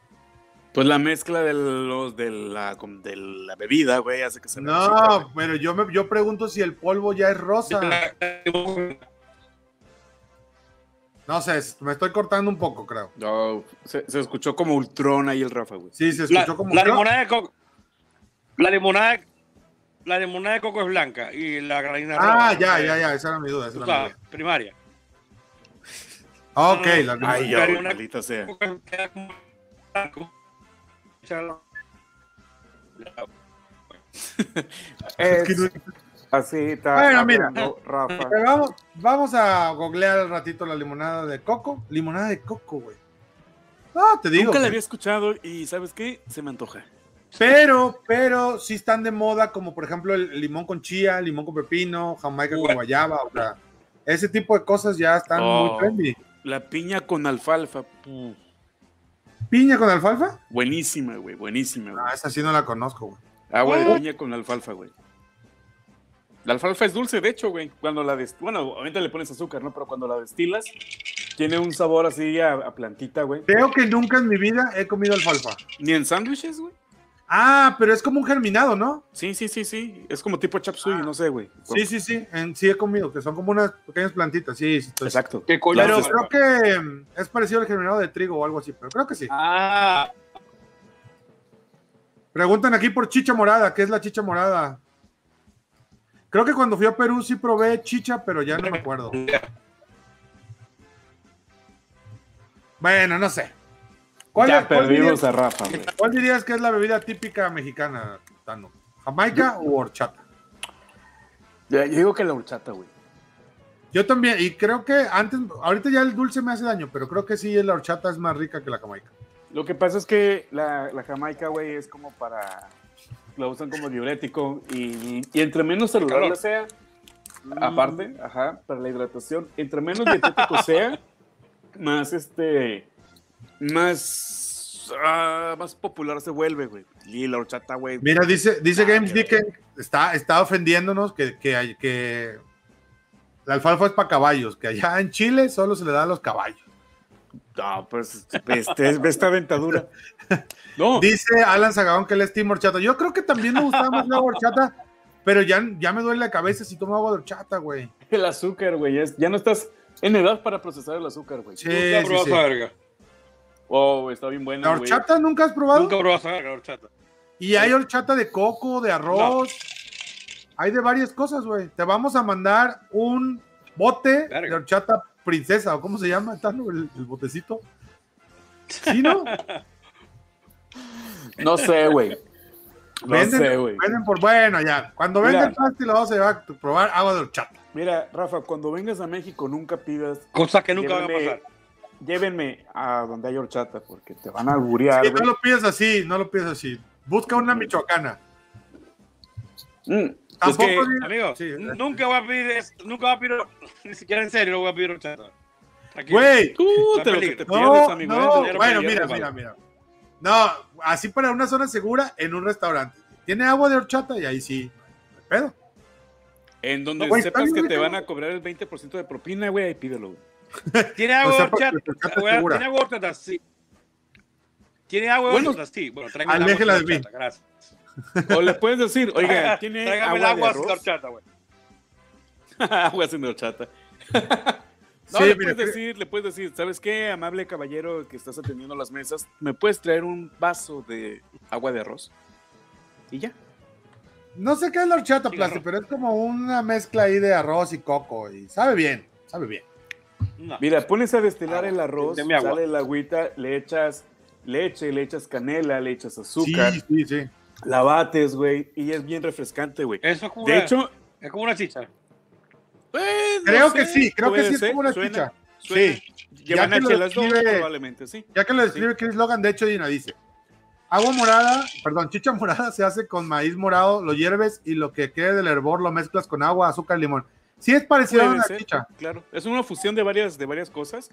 Pues la mezcla de los de la, de la bebida, güey, hace que se. No, pero yo me, yo pregunto si el polvo ya es rosa. No sé, me estoy cortando un poco, creo. No, se, se escuchó como Ultron ahí el Rafa, güey. Sí, se La, escuchó como. la limonada de coco. La limonada, la limonada de coco es blanca y la granadina es Ah, roja. ya, Eh, ya, ya, esa era mi duda. Esa era mi sabes, duda. primaria. Ok, no, la no. Ay, limonada. ya, maldita sea. Es Así está. Bueno, mira. hablando Rafa. Pero vamos, vamos a googlear al ratito la limonada de coco. Limonada de coco, güey. No, te digo. Nunca la había escuchado y ¿sabes qué? Se me antoja. Pero, pero sí están de moda, como por ejemplo el limón con chía, limón con pepino, jamaica con guayaba. O sea, ese tipo de cosas ya están Oh. muy trendy. La piña con alfalfa. pu, ¿Piña con alfalfa? buenísima, güey, buenísima, güey. Ah, esa sí no la conozco, güey. Agua de ¿Cómo? piña con alfalfa, güey. La alfalfa es dulce, de hecho, güey. Cuando la dest... Bueno, obviamente le pones azúcar, ¿no? Pero cuando la destilas, tiene un sabor así a, a plantita, güey. Creo que nunca en mi vida he comido alfalfa. Ni en sándwiches, güey. Ah, pero es como un germinado, ¿no? Sí, sí, sí, sí. Es como tipo chap suey, no sé, güey. Sí, sí, sí. En, sí he comido, que son como unas pequeñas plantitas. Sí, sí. Exacto. ¿Qué coño? Pero creo que mm, es parecido al germinado de trigo o algo así, pero creo que sí. Ah, Preguntan aquí por chicha morada, ¿qué es la chicha morada? Creo que cuando fui a Perú sí probé chicha, pero ya no me acuerdo. Bueno, no sé. ¿Cuál, Ya cuál perdimos dirías, a Rafa, güey. cuál dirías que es la bebida típica mexicana, Tano? ¿Jamaica o horchata? Yo digo que la horchata, güey. Yo también, y creo que antes, ahorita ya el dulce me hace daño, pero creo que sí la horchata es más rica que la jamaica. Lo que pasa es que la, la jamaica, güey, es como para. La usan como diurético y, y entre menos saludable sea, aparte, ajá, para la hidratación, entre menos dietético sea, más este. Más. ah, más popular se vuelve, güey. Y la horchata, güey. Mira, dice, dice Ah, Games que está, está ofendiéndonos que, que, hay- que La alfalfa es para caballos, que allá en Chile solo se le da a los caballos. No, pues este, esta dentadura. No, Dice Alan Zagabón que él es team horchata. Yo creo que también me gustaba más la horchata, pero ya, ya me duele la cabeza si tomo agua de horchata, güey. el azúcar, güey. es- Ya no estás en edad para procesar el azúcar, güey. Sí, sí, sí. la verga. Oh, está bien ¿La buena, güey. horchata nunca has probado? Nunca probaste la horchata. Y hay horchata de coco, de arroz. Hay de varias cosas, güey. Te vamos a mandar un bote Verga. de horchata princesa, o cómo se llama, Tano, el, el botecito. ¿Sí, no? No sé, güey. No venden, sé, güey. venden por bueno, ya. Cuando venga el pasti lo vamos a llevar a probar agua de horchata. Mira, Rafa, cuando vengas a México nunca pidas, Cosas que nunca van a Llévame- pasar. Llévenme a donde hay horchata, porque te van a alburear, Sí, no lo pides así, no lo pides así. Busca una michoacana. Mm, es que, Amigo, Sí, nunca voy a pedir, nunca voy a pedir, ni siquiera en serio, voy a pedir horchata. Güey, tú te lo que te pierdes, no, amigo. no. ¿eh? Bueno, mira, mira, mira. No, así para una zona segura en un restaurante. Tiene agua de horchata y ahí sí. Pedo. En donde No, sepas que te van a cobrar el 20% de propina, güey, ahí pídelo, güey. ¿Tiene agua O sea, de porque horchata? segura. ¿Tiene agua de horchata? Sí. ¿Tiene agua de Bueno, horchata? Sí. Bueno, tráigame el agua de mí. horchata, gracias. O le puedes decir, oiga, ¿tiene Tráigame el agua de agua sin arroz? horchata, güey. agua sin horchata. No, Sí, le puedes decir, le puedes decir, ¿sabes qué, amable caballero que estás atendiendo las mesas? ¿Me puedes traer un vaso de agua de arroz? Y ya. No sé qué es la horchata, Sí, Plasti, pero es como una mezcla ahí de arroz y coco. Y sabe bien, sabe bien. No. Mira, pones a destilar Agua, el arroz, de mi agua. sale el agüita, le echas leche, le echas canela, le echas azúcar, Sí, sí, sí. la bates, güey, y es bien refrescante, güey. Eso es como De una, hecho, es como una chicha. eh, no Creo que sí, creo que sí es ser, como una suena- chicha. suena. Sí. Llevan Ya que lo H las dos, describe- probablemente, sí. Ya que lo describe Chris Logan, de hecho, Dina dice: Agua morada, perdón, chicha morada se hace con maíz morado, lo hierves y lo que quede del hervor lo mezclas con agua, azúcar y limón. Sí, es parecido a una ser, chicha. Claro, es una fusión de varias, de varias cosas.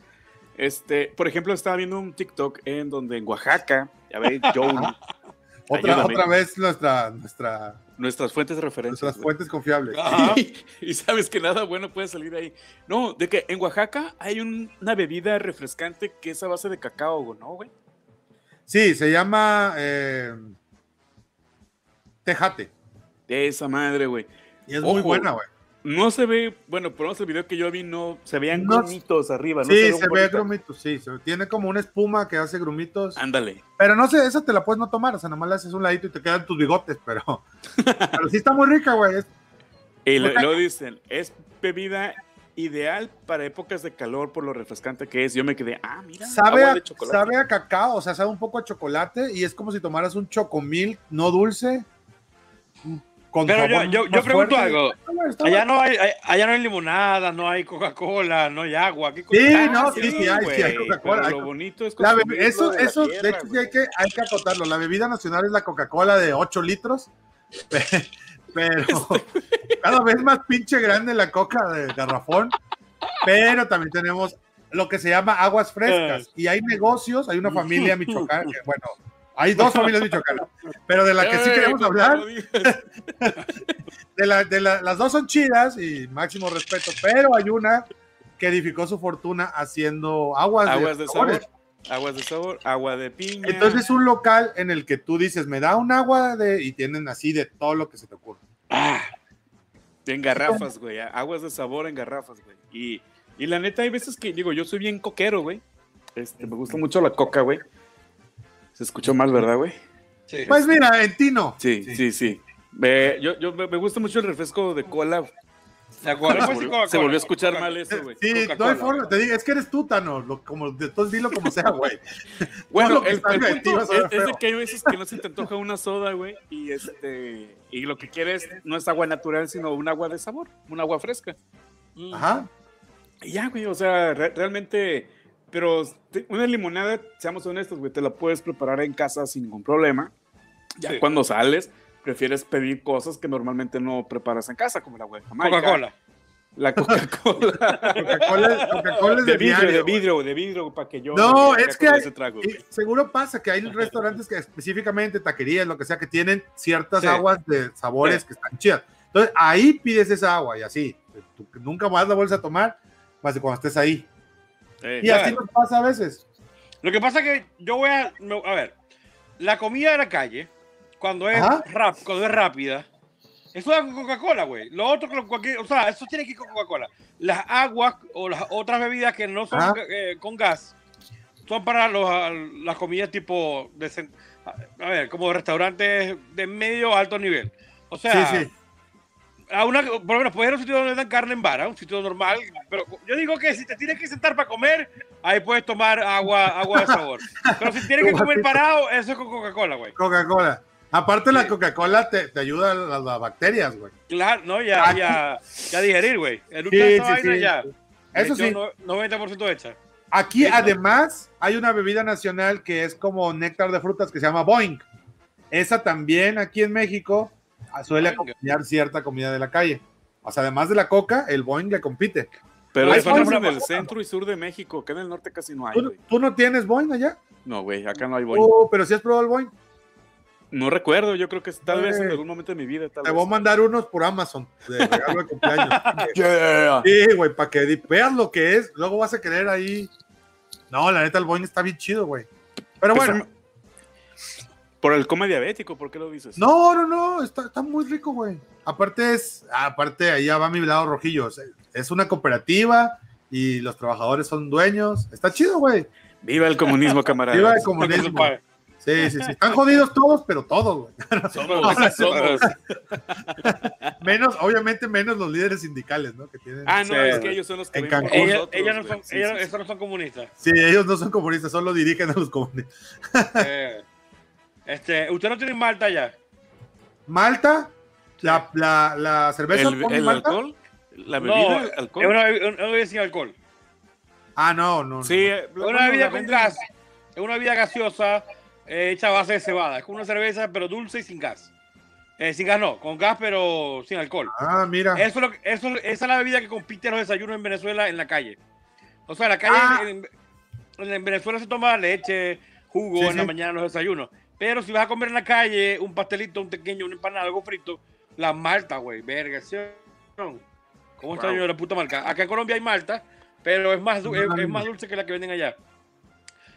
Este, por ejemplo, estaba viendo un TikTok en donde en Oaxaca, ya veis, Joe, Otra, otra vez nuestra, nuestra, nuestras fuentes de referencia. nuestras fuentes confiables. Y sabes que nada bueno puede salir ahí. No, de que en Oaxaca hay un- una bebida refrescante que es a base de cacao, güey, ¿no, güey? Sí, se llama eh, Tejate. De esa madre, güey. Y es muy buena, güey. No se ve, bueno, por menos el video que yo vi no se veían No- grumitos arriba, ¿no? sí, se ve grumitos, sí. se- tiene como una espuma que hace grumitos. Ándale. Pero no sé, esa te la puedes no tomar, o sea, nomás le haces un ladito y te quedan tus bigotes, pero, pero sí está muy rica, güey. es- Y lo, dicen, es bebida ideal para épocas de calor por lo refrescante que es. Yo me quedé, ah, mira, Sabe agua a, de chocolate. sabe a cacao, o sea, sabe un poco a chocolate y es como si tomaras un chocomil no dulce. Pero yo, yo, yo pregunto fuerte. algo. Allá no, hay, allá no hay limonada, no hay Coca-Cola, no hay agua. ¿Qué Sí, no, Ah, sí, sí, hay, sí, hay Coca-Cola, Lo bonito es La eso, de la eso, de tierra, hecho, sí hay que, hay que acotarlo. La bebida nacional es la Coca-Cola de 8 litros, pe- pero cada vez más pinche grande la coca de garrafón. Pero también tenemos lo que se llama aguas frescas. Y hay negocios, hay una familia michoacana, que, bueno, hay dos familias michoacanas, pero de la que sí Ey, queremos hablar, de la, de la- las dos son chidas y máximo respeto, pero hay una que edificó su fortuna haciendo aguas, Aguas de sabor, aguas de sabor, agua de piña. Entonces un local en el que tú dices, me da un agua de y tienen así de todo lo que se te ocurre. Ah, En garrafas, güey. Aguas de sabor en garrafas, güey. Y, y la neta, hay veces que, digo, yo soy bien coquero, güey. Este, me gusta mucho la coca, güey. Se escuchó mal, ¿verdad, güey? sí. Pues mira, en Tino. Sí, sí, sí. Me- yo, yo me gusta mucho el refresco de cola. Se sí, volvió, Coca-Cola, se volvió a escuchar mal eso, güey. Sí, no hay forma, te digo, es que eres tú, Tano, lo, como, entonces dilo como sea, güey. Bueno, lo que el, el ti es, es de que hay veces que no se te antoja una soda, güey, y este y lo que quieres no es agua natural, sino un agua de sabor, un agua fresca. Ajá. Y ya, güey, o sea, re- realmente, pero una limonada, seamos honestos, güey, te la puedes preparar en casa sin ningún problema. Ya Sí. cuando sales, prefieres pedir cosas que normalmente no preparas en casa, como de Jamaica, Coca-Cola. la Coca-Cola. Coca-Cola Coca-Cola es de de, vidrio, diario, de güey. vidrio, de vidrio, para que yo No, me es que- trago, güey. seguro pasa que hay restaurantes que específicamente taquerías, lo que sea, que tienen ciertas Sí. aguas de sabores Sí. que están chidas. Entonces ahí pides esa agua y así. Tú nunca más la vuelves a tomar más de cuando estés ahí. Eh, Y así nos pasa a veces. Lo que pasa es que yo voy a. A ver, la comida de la calle, cuando es, rap, cuando es rápida, eso es con Coca-Cola, güey. Lo otro, con cualquier, o sea, eso tiene que ir con Coca-Cola. Las aguas o las otras bebidas que no son eh, con gas son para los, las comidas tipo. De, a ver, como restaurantes de medio alto nivel. O sea, sí, sí. A una, por lo menos puedes ir a un sitio donde dan carne en vara, un sitio normal, pero yo digo que si te tienes que sentar para comer, ahí puedes tomar agua, agua de sabor. Pero si tienes que comer parado, eso es con Coca-Cola, güey. Coca-Cola. Aparte, la Sí. Coca-Cola te, te ayuda a las, las bacterias, güey. Claro, no, ya, Aquí- ya, ya digerir, güey. En Sí, sí, vaina ya. Eso sí. no- 90% hecha. Aquí, además, hay una bebida nacional que es como néctar de frutas que se llama Boing. Esa también aquí en México ah, suele Boing. acompañar cierta comida de la calle. O sea, además de la coca, el Boing le compite. Pero es una en el basura. centro y sur de México, que en el norte casi no hay, ¿Tú, no tienes Boing allá? No, güey, acá no hay boing. Oh, pero si has probado el Boing. No recuerdo, yo creo que tal vez en Güey. algún momento de mi vida. Tal Te vez. voy a mandar unos por Amazon de regalo de cumpleaños. Yeah. Sí, güey, para que veas lo que es. Luego vas a querer ahí. No, la neta, el Boing está bien chido, güey. Pero Eso bueno, Por el coma diabético, ¿por qué lo dices? no, no, no, está, está muy rico, güey. Aparte es, aparte, ahí ya va mi lado rojillo. Es una cooperativa y los trabajadores son dueños. Está chido, güey. Viva el comunismo, camarada. Viva el comunismo. Sí, sí, sí. Están jodidos todos, pero todos, güey. Somos, somos. Menos, obviamente, menos los líderes sindicales, ¿no? Que tienen. Ah, no, Sí. es que ellos son los que En Cancún. Ellas no son, Sí, esos no son comunistas. Sí, ellos no son comunistas, solo dirigen a los comunistas. Eh, este, ¿Usted no tiene Malta ya? Malta, la, la, la cerveza. ¿El, pone el Malta? alcohol? ¿La No, bebida? es ¿Alcohol? una, bebida- una bebida sin alcohol. Ah, no, no. no. Sí, eh, Es una bebida con gas. Es una bebida gaseosa eh, hecha a base de cebada. Es como una cerveza, pero dulce y sin gas. Eh, sin gas no, con gas, pero sin alcohol. Ah, mira. Eso, es lo que- eso, esa es la bebida que compite en los desayunos en Venezuela en la calle. O sea, en la calle Ah. en, en- en Venezuela se toma leche, jugo Sí, en la mañana en los desayunos. Pero si vas a comer en la calle un pastelito, un pequeño, una empanada, algo frito, la malta, güey, verga. ¿sí? ¿Cómo está Wow. yo de la puta marca? Acá en Colombia hay malta, pero es más, es, es más dulce que la que venden allá.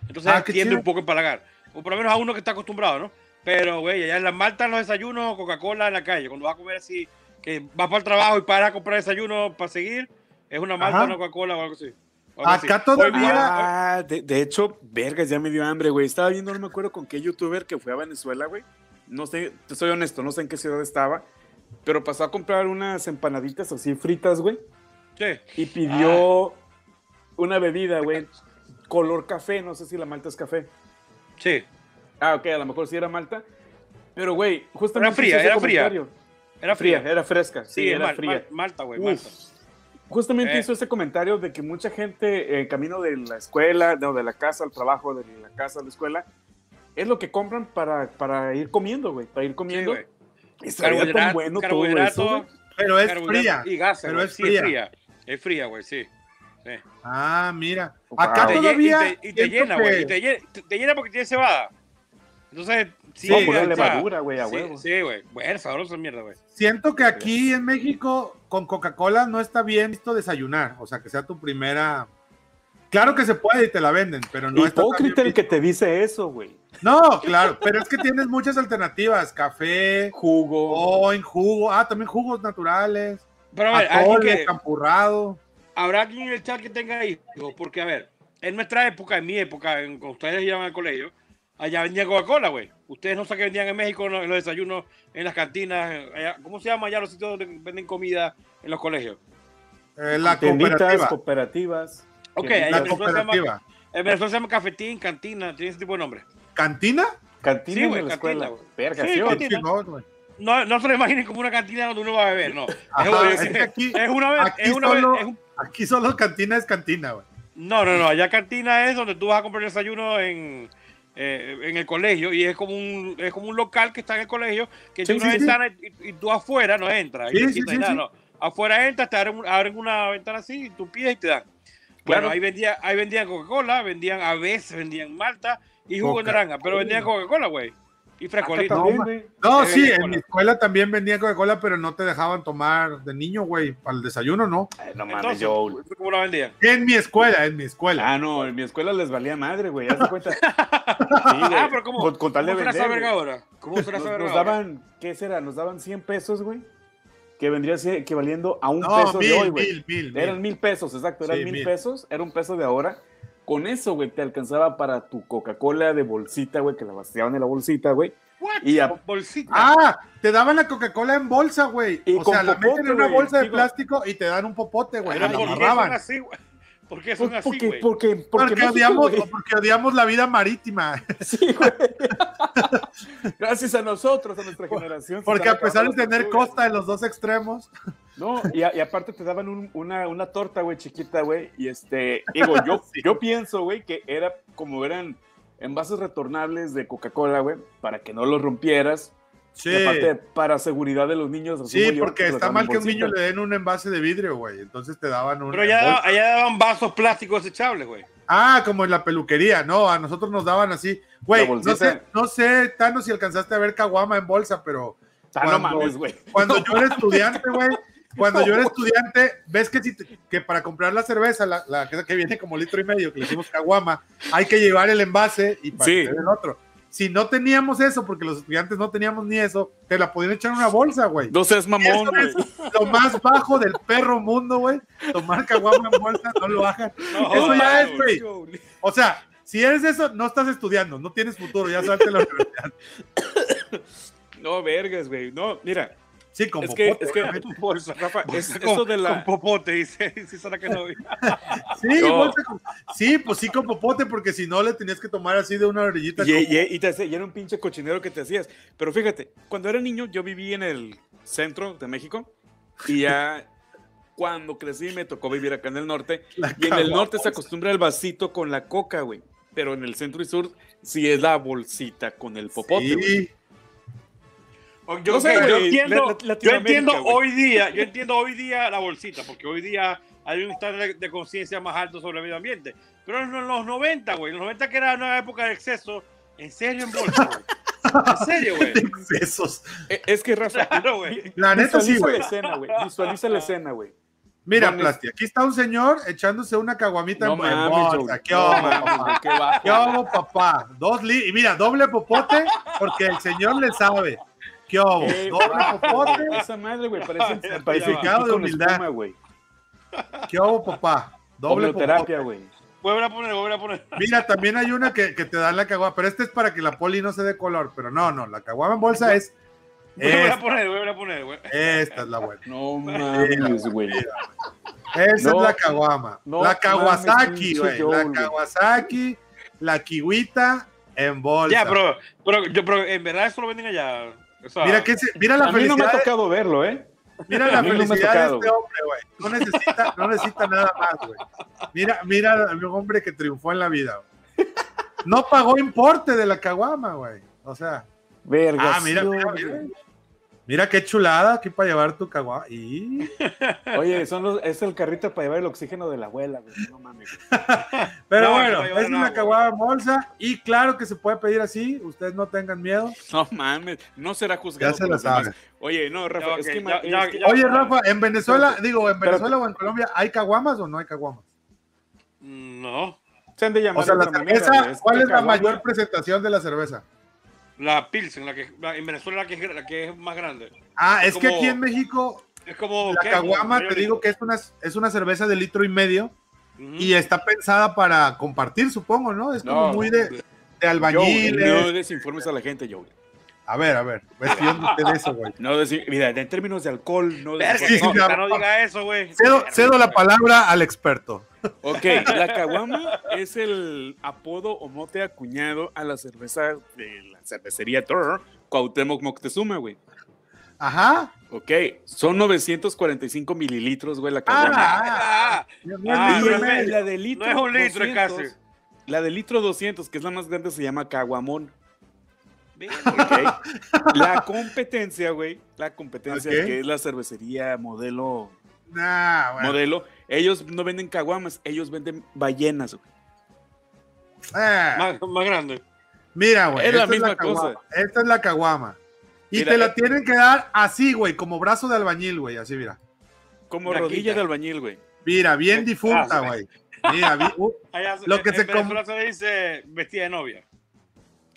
Entonces Ah, tiende un poco a empalagar. O por lo menos a uno que está acostumbrado, ¿no? Pero, güey, allá en la malta en los desayunos, Coca-Cola en la calle. Cuando vas a comer así, que vas para el trabajo y paras a comprar desayuno para seguir, es una malta, Ajá. una Coca-Cola o algo así. Acá todavía- Ah, de, de hecho, vergas, ya me dio hambre, güey. Estaba viendo, no me acuerdo con qué youtuber que fue a Venezuela, güey. No sé, te soy honesto, no sé en qué ciudad estaba. Pero pasó a comprar unas empanaditas así fritas, güey. Sí. Y pidió una bebida, güey. Color café, no sé si la malta es café. Sí. Ah, ok, a lo mejor sí era malta. Pero, güey, justamente. Era fría, era fría. Era Fría, era fresca. Sí, Sí, era mal- fría. mal- Malta, güey. Malta. Justamente Eh. hizo ese comentario de que mucha gente en camino de la escuela, no, de la casa al trabajo, de la casa a la escuela, es lo que compran para, para ir comiendo, güey, para ir Sí, comiendo. y sabía tan Carbohidrato, bueno todo eso. Pero es fría. Y gas, pero es Sí, fría. es fría. Es fría, güey, sí. Sí. Ah, mira. Acá todavía. y te, y te siento llena, que- güey. Y te llena, te- te llena porque tiene cebada. Entonces, sí, Sí, No, por la o sea, levadura, güey, a sí, huevo. Sí, güey. Bueno, sabrosa mierda, güey. Siento que aquí en México con Coca-Cola no está bien visto desayunar, o sea, que sea tu primera. Claro que se puede y te la venden, pero no está tan Hipócrita el que te dice eso, güey. No, claro, pero es que tienes muchas alternativas, café, Jugo. o en jugo, ah, también jugos naturales, Pero a ver, alguien atole, que, campurrado. habrá alguien en el chat que tenga hijos, porque a ver, en nuestra época, en mi época, en, cuando ustedes iban al colegio, allá vendían Coca-Cola, güey. Ustedes no saben que vendían en México en los, en los desayunos, en las cantinas, allá- ¿cómo se llama allá los sitios donde venden comida en los colegios? eh, la cooperativa. cooperativas. Ok, en La Venezuela, se llama, cooperativa. en Venezuela se llama cafetín, cantina, tiene ese tipo de nombre. ¿Cantina? Cantina Sí, en güey, la cantina, escuela. güey. Verga, Sí, ¿sí, o no? cantina. No, no se lo imaginen como una cantina donde uno va a beber, no. Es, Ajá, una- es que aquí- es una vez, aquí es una vez, solo- es un- Aquí solo cantina es cantina, güey. No, no, no. Allá cantina es donde tú vas a comprar desayuno en, eh, en el colegio y es como un es como un local que está en el colegio que Sí, tiene una sí, sí. ventana y, y tú afuera no entras. Y no nada. Afuera entras, te abren, abren una ventana así y tú pides y te dan. Claro. Bueno, ahí vendían, ahí vendían Coca-Cola, vendían a veces vendían Malta y jugo de naranja, pero vendían Coca-Cola, güey. Y frescolito. también, No, Eh, sí, en mi escuela también vendían Coca-Cola, pero no te dejaban tomar de niño, güey, para el desayuno, ¿no. Ay, No mames, Joel. ¿cómo la vendían? En mi escuela, en mi escuela. Ah, no, en mi escuela les valía madre, güey. Haz de cuenta. Sí. Ah, pero ¿cómo, Con, con tal de ¿cómo será esa vender, ahora? ¿Cómo será Nos, esa verga nos ahora? daban, ¿qué será? Nos daban 100 pesos, güey. Que vendría equivaliendo a un no, peso mil, de hoy, güey. mil, mil, Eran mil. mil pesos, exacto, eran Sí, mil, mil. pesos, era un peso de ahora. Con eso, güey, te alcanzaba para tu Coca-Cola de bolsita, güey, que la vaciaban en la bolsita, güey. What? Y a- bolsita. Ah, te daban la Coca-Cola en bolsa, güey. Y O con sea, la meten en una bolsa de Digo- plástico y te dan un popote, güey. Pero La ¿por qué son así, güey? ¿Por qué son Por- así, porque, güey? porque, porque, Porque México, odiamos, porque odiamos la vida marítima. Sí, güey. Gracias a nosotros, a nuestra generación. Porque a pesar de tener costa en los dos extremos. No, y, a- y aparte te daban un- una, una torta, güey, chiquita, güey. Y este, digo, yo, Sí. yo pienso, güey, que era como eran envases retornables de Coca-Cola, güey, para que no los rompieras. Sí. Y aparte, para seguridad de los niños. Sí, porque está mal que a un niño le den un envase de vidrio, güey. Entonces te daban un. Pero allá, allá daban vasos plásticos desechables, güey. Ah, como en la peluquería, no, a nosotros nos daban así. Güey, no sé, no sé, Tano, si alcanzaste a ver caguama en bolsa, pero Ah, no cuando- mames, güey. cuando yo era estudiante, güey, cuando yo era estudiante, ves que, si te- que para comprar la cerveza, la, la que- viene como litro y medio, que le decimos caguama, hay que llevar el envase y para Sí. den otro. Si no teníamos eso, porque los estudiantes no teníamos ni eso, te la podían echar en una bolsa, güey. No seas mamón, Eso güey. es lo más bajo del perro mundo, güey. Tomar caguama en bolsa, no lo hagan. No, Eso ya es, güey. O sea, si eres eso, no estás estudiando, no tienes futuro, ya salte la universidad. No, vergas, güey. No, mira, Sí, como es que, popote, es que. Rafa, es, Con- eso de Con la... popote, dice. dice Sara que no. Sí, No. bolsa con- sí, pues sí con popote, porque si no le tenías que tomar así de una orillita. Y, como- y- y te hacía- y era un pinche cochinero que te hacías. Pero fíjate, cuando era niño, yo viví en el centro de México y ya cuando crecí me tocó vivir acá en el norte. la Y en el norte se acostumbra el vasito con la coca, güey. Pero en el centro y sur sí es la bolsita con el popote, güey. Sí, Yo, No sé, yo entiendo, la- la- yo entiendo hoy día, yo entiendo hoy día la bolsita, porque hoy día hay un estándar de- de conciencia más alto sobre el medio ambiente. Pero en los 90, güey, en los 90 que era una época de exceso, en serio en bolsa, güey. En serio, güey. excesos. Eh, Es que, Rafa, Claro, güey. La neta sí, güey. la escena, güey. Visualiza la escena, güey. Mira, Pones- Plasti, aquí está un señor echándose una caguamita No en, bolsa. ¿Qué No onda, qué. ¿Qué hubo, papá? Dos li y mira, doble popote, porque el señor le sabe. ¿Qué hubo? Eh, Doble popote, Esa madre, güey, parece con humildad. espuma, güey. ¿qué hubo, papá? Doble. Homeoterapia, güey. Vuelve a poner, vuelve a poner. Mira, también hay una que, que te dan la caguama, pero esta es para que la poli no se dé color, pero no, no, la caguama en bolsa es Vuelve a esta, poner, vuelve a poner, güey. esta es la buena. No mames, güey. Esa No, es la caguama. no la Kawasaki, güey. La. Kawasaki, la kiwita en bolsa. Ya, pero, pero, yo, pero en verdad eso lo venden allá. O sea, Mira, que se- mira la A mí no me ha felicidad, tocado verlo, ¿eh? mira la no felicidad de este hombre, güey. No necesita, no necesita nada más, güey. Mira, mira al hombre que triunfó en la vida. güey. No pagó importe de la caguama, güey. O sea, Verga. ah, mira, mira, mira. Mira qué chulada aquí para llevar tu caguama. Y Oye, son los, es el carrito para llevar el oxígeno de la abuela, güey. No mames. Pero No, bueno, es una en bolsa y claro que se puede pedir así, ustedes no tengan miedo. No mames. No será juzgado Ya se la sabe. Oye, no, Rafa, es que, ya, ma- ya, es que- ya. Oye, Rafa, en Venezuela, digo, en. Venezuela o en Colombia, ¿hay caguamas o no hay caguamas? No. se han de llamar O sea, de la manera, cerveza. ¿cuál es la caguama. mayor presentación de la cerveza? La Pilsen, la que, la- en Venezuela la que, es- la que es más grande. Ah, es que Como- aquí en México Es como. la ¿qué? caguama, te digo que es una, es una cerveza de litro y medio y está pensada para compartir, supongo, ¿no? Es como No, muy de, de albañiles. no desinformes a la gente, Joe. A ver, a ver, ves que yo no sé de eso, güey. No Mira, en términos de alcohol, no Verga, Sí, no, no. no diga eso, güey. Cedo, cedo la palabra al experto. Ok, la caguama es el apodo o mote acuñado a la cerveza de la cervecería Toro, Cuauhtémoc Moctezuma, güey. Ajá. Ok, son 945 mililitros, güey, la caguama. Ah, Ah, y la, de litro No es un litro, es 200, casi. La de litro 200, que es la más grande, se llama caguamón. Verga. Ok. La competencia, güey, la competencia que es la cervecería modelo, Nah, bueno. modelo, ellos no venden caguamas, ellos venden ballenas, güey. Ah, más, más grande. Mira, güey. Es la esta misma cosa. Esta es la caguama. Y Mira, te la eh. tienen que dar así, güey, como brazo de albañil, güey, así, mira. Como rodilla de albañil, güey. Mira, bien Ah, difunta, sí. güey. Mira, vi- uh, Allá, Lo que en se Venezuela se dice vestida de novia.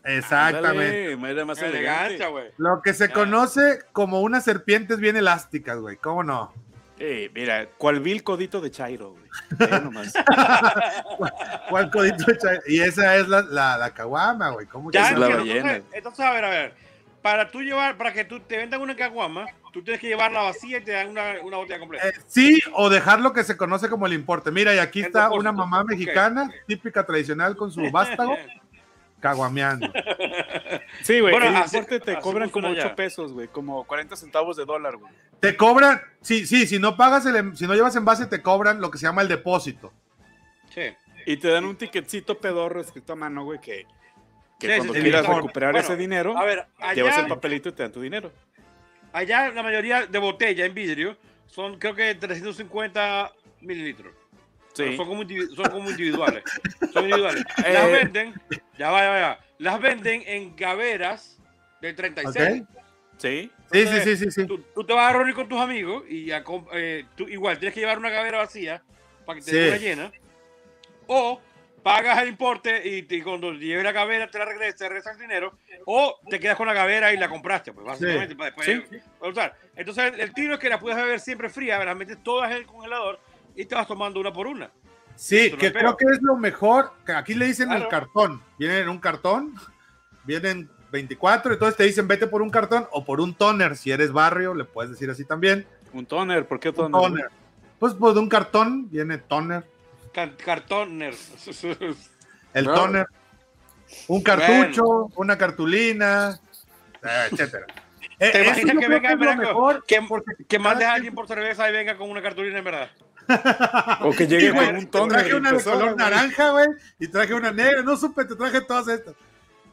Exactamente. Más elegante. Lo que se Ya. conoce como unas serpientes bien elásticas, güey. ¿Cómo no? Eh, mira, cual vil codito de Chairo, güey. Nomás. ¿Cuál codito de cha- Y esa es la, la, la caguama, güey. ¿Cómo que Ya, es la entonces, entonces, a ver, a ver. Para tú llevar, para que tú te vendan una caguama, tú tienes que llevarla vacía y te dan una, una botella completa. Eh, sí, o dejar lo que se conoce como el importe. Mira, y aquí El está una mamá mexicana, típica tradicional con su vástago, caguameando. Sí, güey. Bueno, el te cobran como funciona 8 allá. pesos, güey. Como 40 centavos de dólar, güey. Te cobran, sí, sí, si no pagas el, en- si no llevas envase, te cobran lo que se llama el depósito. Sí. Y te dan un ticketcito pedorro escrito a mano, güey, que, que Sí, cuando sí, quieras sí. recuperar Bueno, ese dinero, A ver, llevas el papelito y te dan tu dinero. allá la mayoría de botella en vidrio son creo que 350 mililitros. Sí. Son como, son como individuales. Son individuales. Las Eh. venden, ya va, ya va. Las venden en gaveras de 36. ¿Ok? Sí. Sí, sí, sí, sí, sí. Tú, tú te vas a reunir con tus amigos y a eh, tú igual tienes que llevar una gavera vacía para que te Sí. dé una llena. O pagas el importe y, te- y cuando lleves la gavera te la regresas, te regresas el dinero. O te quedas con la gavera y la compraste, pues básicamente. para después Sí. para usar. Entonces el, el tiro es que la puedes beber siempre fría, las metes todas en el congelador y te vas tomando una por una. Sí, que creo que es lo mejor. que Aquí le dicen el cartón. Vienen en un cartón, vienen 24, entonces te dicen vete por un cartón o por un toner. Si eres barrio, le puedes decir así también. Un toner, ¿por qué Un toner? toner. Pues por un cartón viene toner. Car- Cartoners. El No. toner. Un cartucho, una cartulina, eh, etcétera. Eh, ¿Te eso imaginas que venga Braco? mejor, que, que mandes a alguien por cerveza y venga con una cartulina en verdad. O que llegue con un toner. traje una de color naranja, güey, y traje una negra. No supe, te traje todas estas.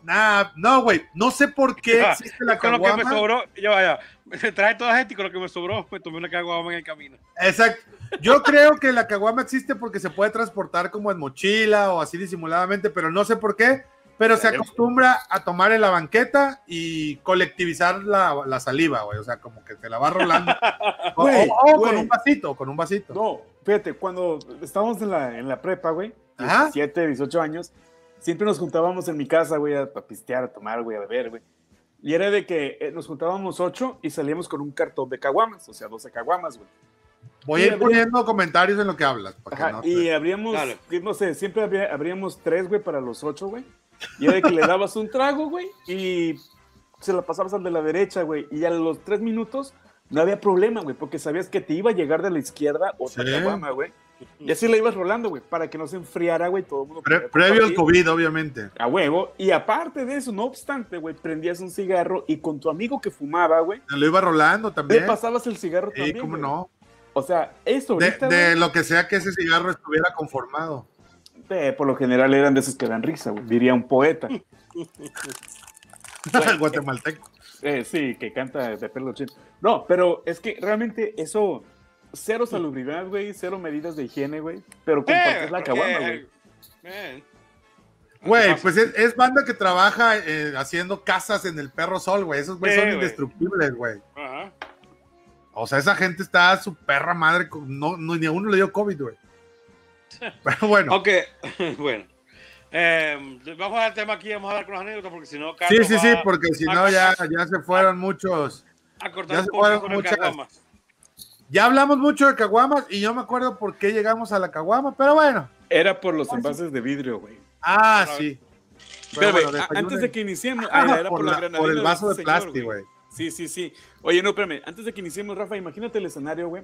Nah, no, güey, no sé por qué Ah, existe la con lo que me caguama. sobró, yo vaya, me traje toda gente y con lo que me sobró, me tomé una caguama en el camino. Exacto. Yo creo que la caguama existe porque se puede transportar como en mochila o así disimuladamente, pero no sé por qué. Pero se acostumbra a tomar en la banqueta y colectivizar la, la saliva, güey. O sea, como que te la va rolando. o Güey, o- o con un vasito, con un vasito. No, fíjate, cuando estábamos en la, en la prepa, güey, Ajá. 17, 18 años, siempre nos juntábamos en mi casa, güey, a, a pistear, a tomar, güey, a beber, güey. Y era de que eh, nos juntábamos ocho y salíamos con un cartón de caguamas, o sea, 12 caguamas, güey. Voy Y a ir poniendo comentarios en lo que hablas. para que Ajá, no y te- abríamos, Dale. que no sé, siempre habría- abríamos tres, güey, para los ocho, güey. Y era de que le dabas un trago, güey, y se la pasabas al de la derecha, güey. Y a los tres minutos no había problema, güey, porque sabías que te iba a llegar de la izquierda otra Sí. caguama, güey. Y así la ibas rolando, güey, para que no se enfriara, güey, todo el mundo. Pre- previo al. COVID, obviamente. A huevo. Y aparte de eso, no obstante, güey, prendías un cigarro y con tu amigo que fumaba, güey, Te lo iba rolando le también. pasabas el cigarro Sí, también. cómo no. O sea, eso De, ahorita, de lo que sea que ese cigarro estuviera conformado. Eh, por lo general eran de esos que dan risa, güey, diría un poeta. Guatemalteco. Eh, sí, que canta de pelo chino. No, pero es que realmente eso, cero salubridad, güey, cero medidas de higiene, güey, pero compartes la caguama, güey. eh, Güey, pues es, es banda que trabaja eh, haciendo casas en el perro sol, güey. Esos güey son güey. indestructibles, güey. Ajá. O sea, esa gente está a su perra madre. No, no- ni a uno le dio COVID, güey. Pero bueno. Ok, bueno. Eh, vamos al tema aquí, vamos a dar con las anécdotas porque si no, Sí, Carlos sí, va sí, porque si no ya, ya se fueron muchos. a cortar ya un se poco fueron muchas- caguama. Ya hablamos mucho de caguamas y yo me acuerdo por qué llegamos a la caguama, pero bueno. Era por los envases de vidrio, güey. Ah, Pero- sí. Pero bueno, antes de- que iniciemos, Ah, ah, era por, por, la- la por el vaso de señor, plástico, güey. Sí, sí, sí. Oye, no, espérame, antes de que iniciemos, Rafa, imagínate el escenario, güey.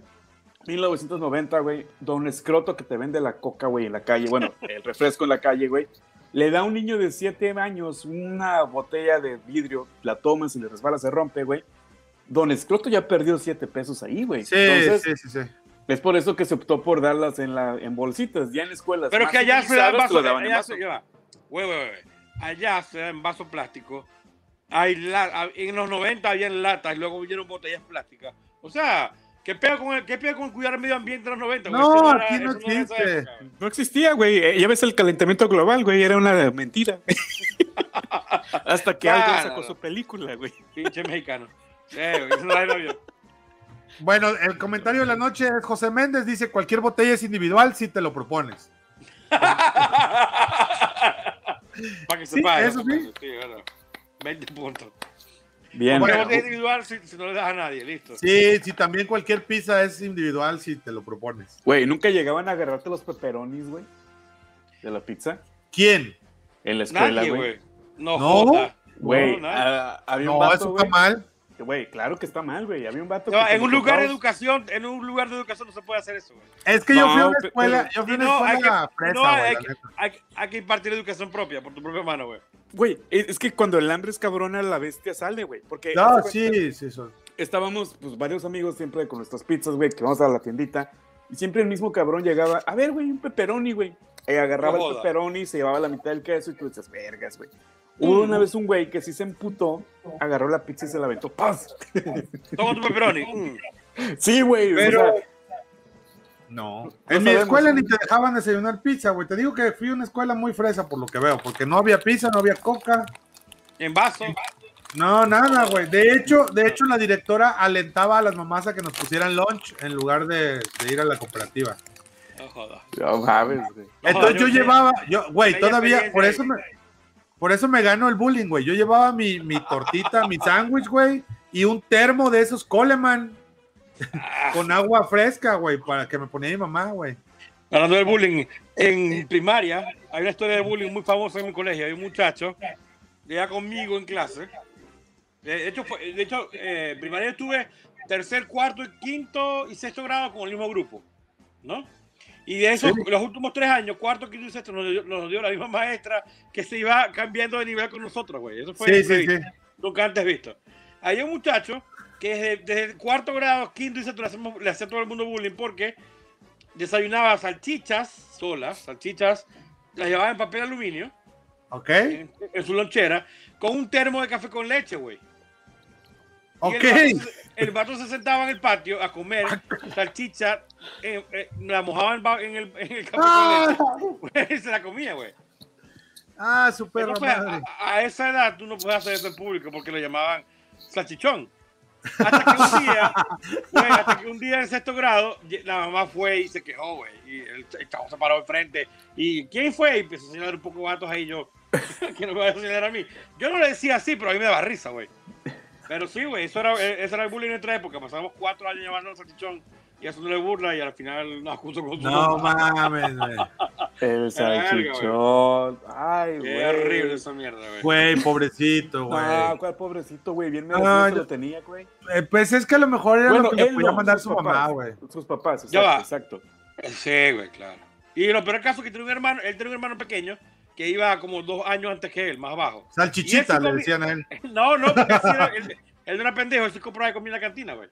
1990, güey, don escroto que te vende la coca, güey, en la calle, bueno, el refresco en la calle, güey. Le da a un niño de 7 años una botella de vidrio, la toma, si le resbala, se rompe, güey. Don escroto ya perdió 7 pesos ahí, güey. Sí, Entonces, sí, sí, sí. es por eso que se optó por darlas en, la, en bolsitas, ya en escuelas. Pero que allá se da en vaso, en allá vaso. se. Güey, güey, güey. allá se da en vaso plástico. Hay la- en los 90 había latas y luego vinieron botellas plásticas. O sea, ¿qué pega con el, qué pega con cuidar el medio ambiente en los 90? güey? No, era- aquí no existe. No existía, güey. Eh, Ya ves el calentamiento global, güey. Era una mentira. Hasta que Claro. alguien sacó su película, güey. Pinche mexicano. Eh, güey, eso no era bien. Bueno, el comentario de la noche es José Méndez, dice, cualquier botella es individual si te lo propones. Para que Sí, se pague. eso sí. Sí, bueno. 20 puntos. Bien. Bueno. botella individual si, si no le das a nadie, listo. Sí, sí, también cualquier pizza es individual si te lo propones. Güey, ¿nunca llegaban a agarrarte los pepperonis, güey? De la pizza. ¿Quién? En la escuela, güey. güey. No, No. joda. Güey, No, había un No, vato, eso güey. está mal. Güey, claro que está mal, güey. Había un vato No, que en un lugar de educación, en un lugar de educación no se puede hacer eso, güey. Es que yo fui a una escuela, yo fui a una no, hay escuela que- fresa, no, güey, hay que-. Hay, hay que impartir educación propia por tu propia mano, güey. Güey, es, es que cuando el hambre es cabrona, la bestia sale, güey. Porque No, sí, sí, son. estábamos, pues, varios amigos siempre con nuestras pizzas, güey, que vamos a la tiendita. Y siempre el mismo cabrón llegaba, a ver, güey, un pepperoni, güey. Y agarraba No el pepperoni, se llevaba la mitad del queso y tú dices, vergas, güey. Hubo una vez un güey que sí se emputó, agarró la pizza y se la aventó. ¡Paz! Toma tu pepperoni. Sí, güey. o Pero- sea, No. En mi escuela ni te dejaban desayunar pizza, güey. Te digo que fui a una escuela muy fresa por lo que veo, porque no había pizza, no había coca. En vaso. No, nada, güey. De hecho, de hecho, la directora alentaba a las mamás a que nos pusieran lunch en lugar de, de ir a la cooperativa. No joda. no mames, güey. Entonces yo llevaba, yo, güey, todavía, por eso me, por eso me ganó el bullying, güey. Yo llevaba mi, mi tortita, mi sándwich, güey, y un termo de esos Coleman Ah, con agua fresca, güey, para que me ponía mi mamá, güey. Hablando del bullying, en primaria hay una historia de bullying muy famosa en mi colegio. Hay un muchacho que iba conmigo en clase. De hecho, fue- de hecho eh, en primaria estuve tercer, cuarto, quinto y sexto grado con el mismo grupo, ¿no? Y de esos, los últimos tres años, cuarto, quinto y sexto, nos dio, nos dio la misma maestra que se iba cambiando de nivel con nosotros, güey. Eso fue Sí, sí, sí. nunca antes visto. Hay un muchacho que desde, desde el cuarto grado, quinto y sexto le, hacemos- le hacía todo el mundo bullying porque desayunaba salchichas solas, salchichas, las llevaba en papel aluminio, ¿Ok? en, en su lonchera, con un termo de café con leche, güey. Ok. El vato se sentaba en el patio a comer salchicha, eh, eh, la mojaba en, el, en el Ah, y se la comía, güey. ah, su perra Entonces, madre. a, a esa edad tú no puedes hacer eso en público porque lo llamaban salchichón. Hasta que un día, güey, hasta que un día en sexto grado, la mamá fue y se quejó, güey. Y el, el chavo se paró enfrente. ¿Y quién fue? Y empezó a señalar un poco gatos ahí. Yo, que no me va a señalar a mí. Yo no le decía así, pero a mí me daba risa, güey. Pero sí, güey, eso era, eh, eso era el bullying en nuestra época. Pasamos cuatro años llamando salchichón y haciéndole burla y al final nos acusó con su No mames, güey. El salchichón. Ay, güey. Qué horrible esa mierda, güey. Güey, pobrecito, güey. Ah, cuál pobrecito, güey. Bien Ah, se yo- lo tenía, güey. Eh, pues es que a lo mejor era Bueno, lo que le él podía no, mandar su mamá, güey. Sus papás, Ya exacto, va. exacto. Sí, güey, claro. Y lo peor caso es que tiene un hermano, él tiene un hermano pequeño que iba como dos años antes que él, más abajo. Salchichita, le decían a él. No, no, porque así era- él, era pendejo, él se compraba de comida en la cantina, güey.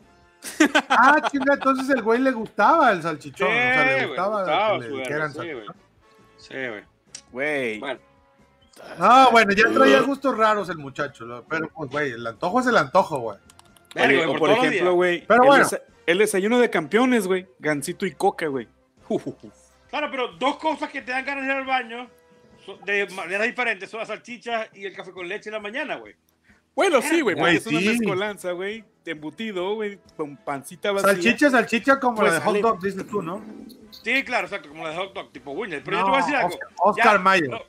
Ah, chinga, entonces el güey le gustaba el salchichón. o sea, le gustaba, gustaba que le sí, güey. Sí, güey. Güey. Bueno, No, bueno, ya traía gustos raros el muchacho, pero pues, güey, el antojo es el antojo, güey. Oye, o por ejemplo, güey. Pero el bueno. desa- El desayuno de campeones, güey. Gansito y coca, güey. Claro, pero dos cosas que te dan ganas de ir al baño de maneras diferentes son las salchichas y el café con leche en la mañana, güey. Bueno, sí, güey. Porque es una mezcolanza, güey. Embutido, güey. Con pancita vacía. Salchicha, salchicha como Pues la de hot sale- dog, dices tú, ¿no? Sí, claro, exacto, como la de hot dog, tipo Winner. Pero yo te voy a decir algo. Oscar- Oscar Ya, Mayer. no,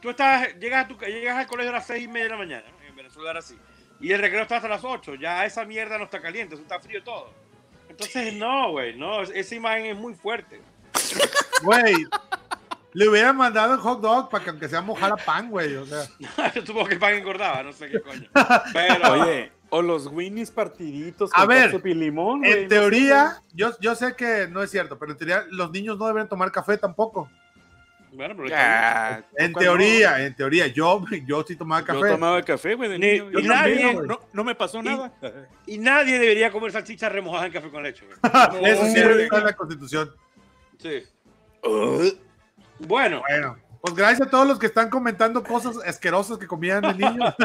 tú estás, llegas, a tu, llegas al colegio a las seis y media de la mañana, en Venezuela era así. Y el recreo está hasta las 8, ya esa mierda no está caliente, eso está frío todo. Entonces, no, güey, no, esa imagen es muy fuerte. Güey, le hubieran mandado el hot dog para que aunque sea mojara pan, güey, o sea. Yo supongo que el pan engordaba, no sé qué coño. Pero, Oye, o los Winnies partiditos A con ver, ketchup y limón, güey. no En sé, teoría, yo, yo sé que no es cierto, pero en teoría los niños no deben tomar café tampoco. bueno, pero. Ya, En ¿cuándo? teoría, en teoría, yo, yo sí tomaba Yo café. tomaba café, güey, de Ni- niño. y Yo nadie- no, no me pasó nada. Y nadie debería comer salchicha remojada en café con leche, güey. Eso sí está en la constitución. Sí. Bueno, Bueno, pues gracias a todos los que están comentando cosas asquerosas que comían de niños.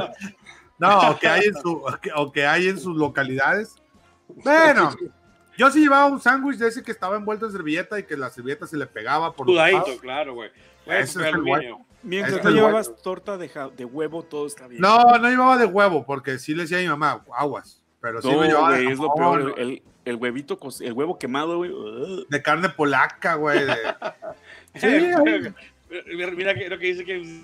No, o que hay en, su, o que, o que hay en sus localidades. Bueno, Yo sí llevaba un sándwich de ese que estaba envuelto en servilleta y que la servilleta se le pegaba por lados. claro, güey. Eso es el aluminio. Mientras Este no llevabas torta de, ja- de huevo, todo está bien. No, no llevaba de huevo, porque sí le decía a mi mamá, aguas. Pero sí No, me llevaba de, es lo peor. El, el huevito, el huevo quemado, güey. de carne polaca, güey. Sí. Mira, lo que dice que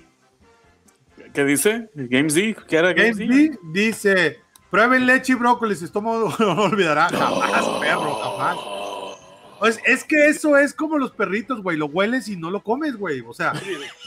¿Qué dice? ¿Games D? ¿Qué era Games D? Games dice, prueben leche y brócoli, su estómago no lo olvidará. Jamás, perro, jamás. Pues es que eso es como los perritos, güey. Lo hueles y no lo comes, güey. O sea,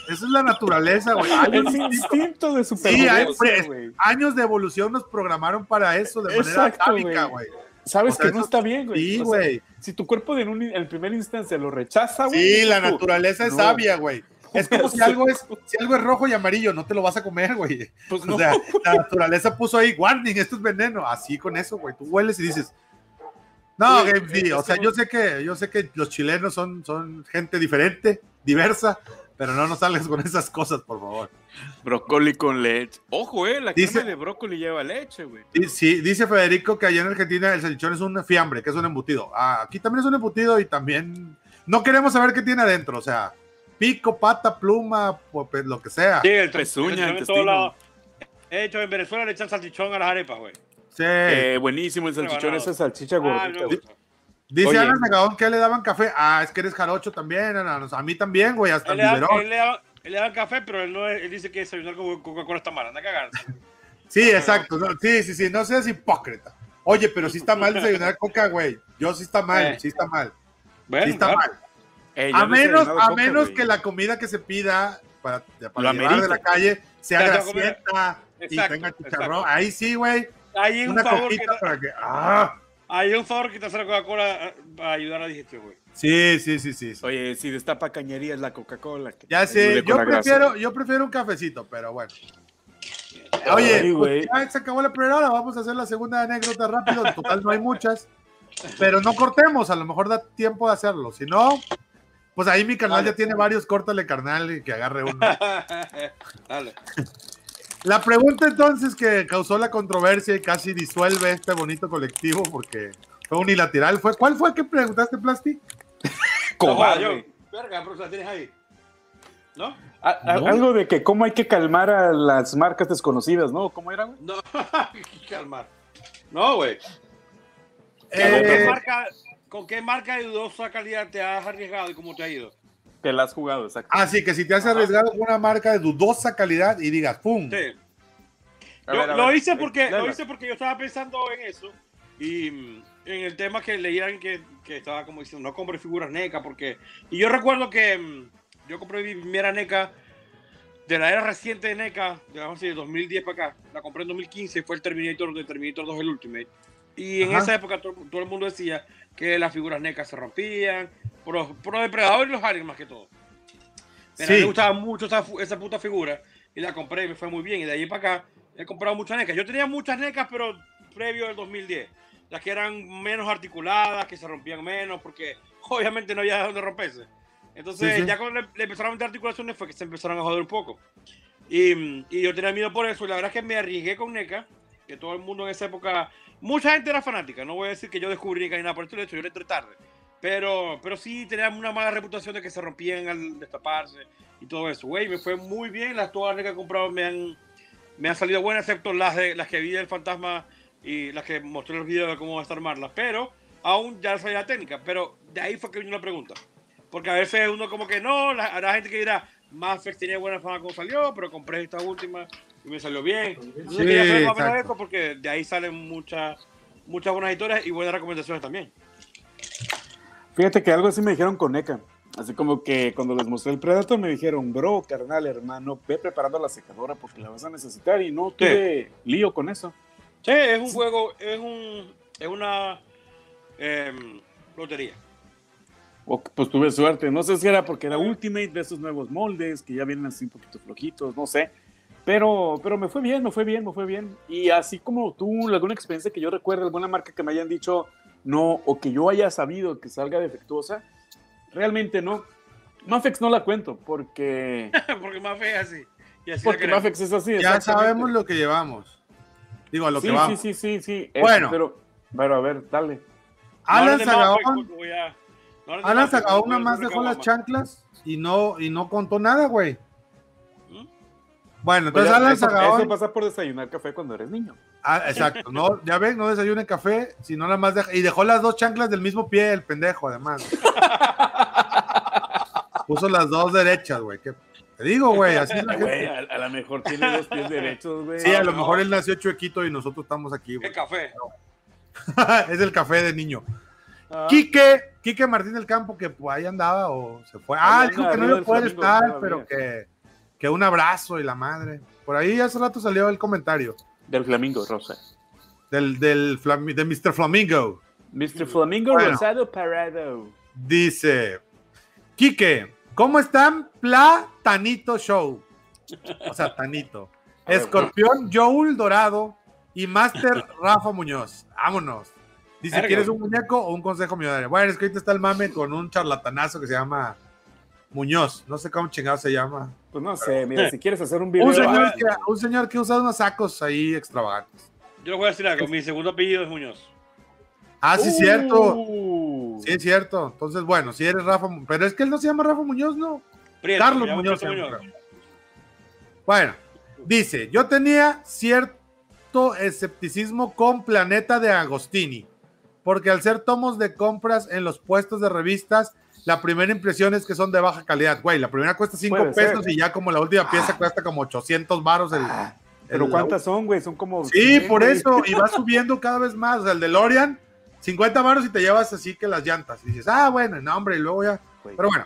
esa es la naturaleza, güey. Hay El un instinto. de Sí, supervivencia, güey. años de evolución nos programaron para eso de manera Exacto, atávica, güey. güey. Sabes O sea, que no está bien, güey. Sí, O sea, güey. si tu cuerpo en un en primer instancia lo rechaza, güey. Sí, la tú, naturaleza es no. sabia, güey. Es como si algo es, si algo es rojo y amarillo, no te lo vas a comer, güey. Pues O no. sea, la naturaleza puso ahí, warning, esto es veneno. Así con eso, güey. Tú hueles y dices, no, Sí, Game o sea, yo sé que, yo sé que los chilenos son, son gente diferente, diversa, pero no nos salgas con esas cosas, por favor. Brócoli con leche. Ojo, eh, la Dice- crema de brócoli lleva leche, güey. Sí, dice Federico que allá en Argentina el salchichón es un fiambre, que es un embutido. Ah, aquí también es un embutido y también no queremos saber qué tiene adentro, o sea, pico, pata, pluma, lo que sea. Sí, el Pezuña, el. De hecho, en Venezuela le echan salchichón a las arepas, güey. Sí. Eh, buenísimo el salchichón, esa salchicha Ah, gordita. gusta. Dice Oye. Ana Zagabón que le daban café. Ah, es que eres jarocho también, Ana. A mí también, güey, hasta el biberón. él, le da, él le da café, pero él, no él dice que desayunar con Coca-Cola está mal. Anda a cagar. Sí, exacto. no, sí, sí, sí, no seas hipócrita. Oye, pero sí está mal desayunar coca, güey. Yo sí está mal, Eh. sí está mal. Bueno, Sí está claro. mal. Eh, A he menos, a coca, menos güey. que la comida que se pida para, para llevar de la calle sea grasienta y tenga chicharrón. exacto. Ahí sí, güey. Hay un Una favor que te- para que. Ah. Hay un favor que te hace la Coca-Cola eh, para ayudar a la digestión, güey. Sí, sí, sí, sí. sí. Oye, si destapa cañería es la Coca-Cola. Ya sé, yo grasa. prefiero, yo prefiero un cafecito, pero bueno. Oye, Ay, pues ya se acabó la primera hora, vamos a hacer la segunda anécdota rápido. En total no hay muchas, pero no cortemos, a lo mejor da tiempo de hacerlo. Si no, pues ahí mi canal ya tiene varios, córtale carnal y que agarre uno. Dale. La pregunta entonces que causó la controversia y casi disuelve este bonito colectivo porque fue unilateral fue, ¿cuál fue que preguntaste, Plasti? Cobarde. Verga, pero la tienes ahí. ¿No? A- a- No. Algo de que cómo hay que calmar a las marcas desconocidas, ¿no? ¿Cómo era, güey? No, calmar. No, güey. ¿Con, Eh, qué marca, ¿Con qué marca de dudosa calidad te has arriesgado y cómo te ha ido? Que la has jugado, exacto. Así que si te has arriesgado con una marca de dudosa calidad y digas, ¡pum! Sí. Yo ver, lo ver, hice porque lo hice porque yo estaba pensando en eso y mm, en el tema que leían que, que estaba como diciendo no compre figuras NECA porque y yo recuerdo que mm, yo compré mi primera NECA de la era reciente de NECA digamos así de 2010 para acá la compré en 2015 fue el Terminator de Terminator 2 el Ultimate y en Ajá. esa época todo, todo el mundo decía que las figuras NECA se rompían los depredadores y los aliens más que todo pero a mí Sí. me gustaba mucho esa, esa puta figura y la compré y me fue muy bien. Y de ahí para acá he comprado muchas NECas. Yo tenía muchas NECas, pero previo al 2010. Las que eran menos articuladas, que se rompían menos, porque obviamente no había dónde romperse. Entonces, Sí, sí. ya cuando le, le empezaron a meter articulaciones fue que se empezaron a joder un poco. Y, y yo tenía miedo por eso. Y la verdad es que me arriesgué con NECA, que todo el mundo en esa época, mucha gente era fanática. No voy a decir que yo descubrí NECA ni nada por esto, de hecho, yo le entré tarde. Pero, pero sí teníamos una mala reputación de que se rompían al destaparse y todo eso. Güey, me fue muy bien. Las todas que he comprado me han, me han salido buenas, excepto las, de, las que vi del fantasma y las que mostré los videos de cómo va a estar armarlas. Pero aún ya sabía la técnica. Pero de ahí fue que vino la pregunta. Porque a veces uno como que no, la, habrá gente que dirá, Mass Effect tenía buena fama como salió, pero compré esta última y me salió bien. Entonces Sí, quería más porque de ahí salen muchas muchas buenas historias y buenas recomendaciones también. Fíjate que algo así me dijeron con NECA. Así como que cuando les mostré el Predator me dijeron, bro, carnal, hermano, ve preparando la secadora porque la vas a necesitar y no tuve lío con eso. Sí, es un juego, es un es una em, lotería. Pues tuve suerte. No sé si era porque era Ultimate de esos nuevos moldes que ya vienen así un poquito flojitos, no sé. Pero, pero me fue bien, me fue bien, me fue bien. Y así como tú, alguna experiencia que yo recuerde, alguna marca que me hayan dicho no, o que yo haya sabido que salga defectuosa, realmente no. Mafex no la cuento porque, porque fe es así. Y así la porque. Mafex es así. Ya sabemos lo que llevamos. Digo, a lo sí, que vamos. Sí, sí, sí, sí. Bueno. Pero, pero a ver, dale. Alan No, no, no, Alan güey, nada más dejó las chanclas y no, y no contó nada, güey. Bueno, Pues entonces ya, Alan eso, Sagaón. eso pasa por desayunar café cuando eres niño. Ah, exacto, no, ya ven, no desayune café, sino nada más deja, y dejó las dos chanclas del mismo pie, el pendejo, además. Puso las dos derechas, güey. ¿qué- Te digo, güey, así es la Güey, gente. a, a lo mejor tiene dos pies derechos, güey. Sí, a lo no. mejor él nació chuequito y nosotros estamos aquí, ¿Qué güey. café? es el café de niño. Ah, Quique, Quique Martín del Campo, que pues, ahí andaba o se fue. Ah, dijo que no iba a poder estar, pero que, que un abrazo y la madre. Por ahí hace rato salió el comentario Del Flamingo, Rosa. del, del de Mr. Flamingo. Mr. Flamingo Bueno. Rosado Parado. Dice, Quique, ¿cómo están? Platanito Show. O sea, Tanito. Escorpión Joel Dorado y Master Rafa Muñoz. Vámonos. Dice. ¿quieres un muñeco o un consejo millonario? Bueno, es que ahorita está el mame con un charlatanazo que se llama Muñoz. No sé cómo chingado se llama. Pues no sé, mira, si quieres hacer un video. Un señor, ah, que, un señor que usa unos sacos ahí extravagantes. Yo le voy a decir algo. Mi segundo apellido es Muñoz. Ah, sí, es cierto. uh, Sí, es cierto. Entonces, bueno, si eres Rafa, pero es que él no se llama Rafa Muñoz, ¿no? Prieto, Carlos Muñoz. Prieto se llama, Muñoz. Bueno, dice, yo tenía cierto escepticismo con Planeta de Agostini, porque al ser tomos de compras en los puestos de revistas, la primera impresión es que son de baja calidad. Güey, la primera cuesta 5 Puede pesos ser. y ya como la última pieza cuesta como 800 varos. El, Ah, Pero el- ¿cuántas son, güey? Son como. Sí, 100, por güey. eso, y va subiendo cada vez más. O sea, el DeLorean, 50 varos y te llevas así que las llantas. Y dices, ah, bueno, no, hombre, y luego ya. Güey, Pero bueno,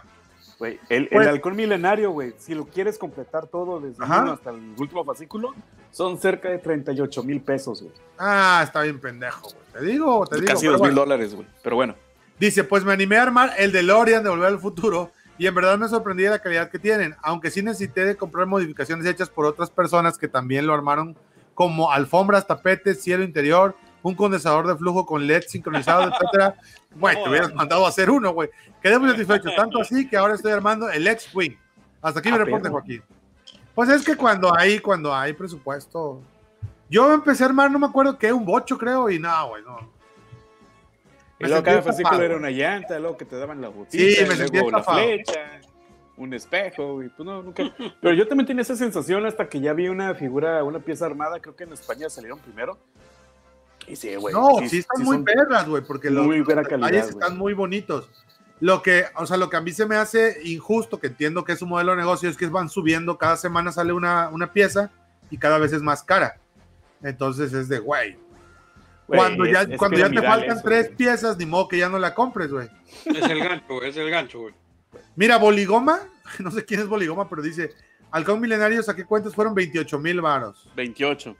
güey, el, el Pues- halcón milenario, güey, si lo quieres completar todo desde uno hasta el último fascículo, son cerca de 38 mil pesos, güey. ah, está bien pendejo, güey. Te digo, te digo. Casi pero dos mil bueno. dólares, güey. Pero bueno. Dice, pues me animé a armar el DeLorean de Volver al Futuro y en verdad me sorprendí de la calidad que tienen, aunque sí necesité de comprar modificaciones hechas por otras personas que también lo armaron como alfombras, tapetes, cielo interior, un condensador de flujo con LED sincronizado, etcétera. Güey, te hubieras mandado a hacer uno, güey. Quedé muy satisfecho, tanto así que ahora estoy armando el X-Wing. Hasta aquí mi reporte. Joaquín. Pues es que cuando hay, cuando hay presupuesto. Yo empecé a armar, no me acuerdo qué, un bocho, creo, y no, güey, no. Y luego cada fascículo era una llanta, luego que te daban la botita, Sí, me luego la flecha, un espejo, güey. Pues no, nunca. Pero yo también tenía esa sensación hasta que ya vi una figura, una pieza armada, creo que en España salieron primero. Y sí, güey. No, sí, están sí muy perras, güey, porque los, muy los buena detalles están muy bonitos. Lo que, o sea, lo que a mí se me hace injusto, que entiendo que es un modelo de negocio, es que van subiendo, cada semana sale una, una pieza y cada vez es más cara. Entonces es de, güey, Cuando ya, es- es cuando ya te faltan eso, tres güey. piezas, ni modo que ya no la compres, güey. Es el gancho, güey. Es el gancho, güey. Mira, Boligoma, no sé quién es Boligoma, pero dice, Halcón Milenario, saqué cuentas, fueron 28 mil varos. 28.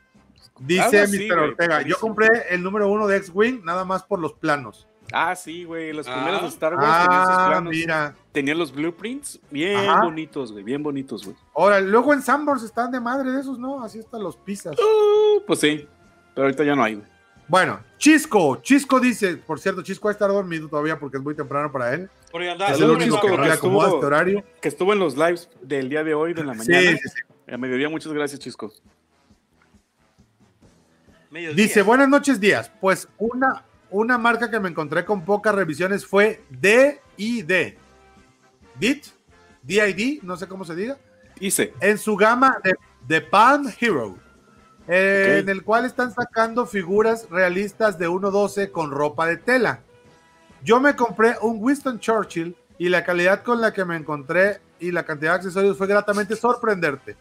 Dice así, Mr. Ortega, yo compré el número uno de X-Wing nada más por los planos. Ah, sí, güey. Los Ah. primeros de Star Wars tenían esos Ah, planos. mira. Tenían los blueprints bien Ajá. bonitos, güey. Bien bonitos, güey. Ahora, luego en Sambors están de madre de esos, ¿no? Así están los pizzas. Uh, pues sí. Pero ahorita ya no hay, güey. Bueno, Chisco, Chisco dice, por cierto, Chisco va a estar dormido todavía porque es muy temprano para él. Por ahí anda. Es el único Chisco, que no le que acomoda estuvo- este horario. Que estuvo en los lives del día de hoy, de la mañana. Sí, sí, sí. A mediodía, muchas gracias, Chisco. Mediodía. Dice, buenas noches, días. Pues una, una marca que me encontré con pocas revisiones fue DID. DIT, DID, no sé cómo se diga. Hice. en su gama de, de Palm Hero, eh, en el cual están sacando figuras realistas de 1.12 con ropa de tela. Yo me compré un Winston Churchill y la calidad con la que me encontré y la cantidad de accesorios fue gratamente sorprenderte.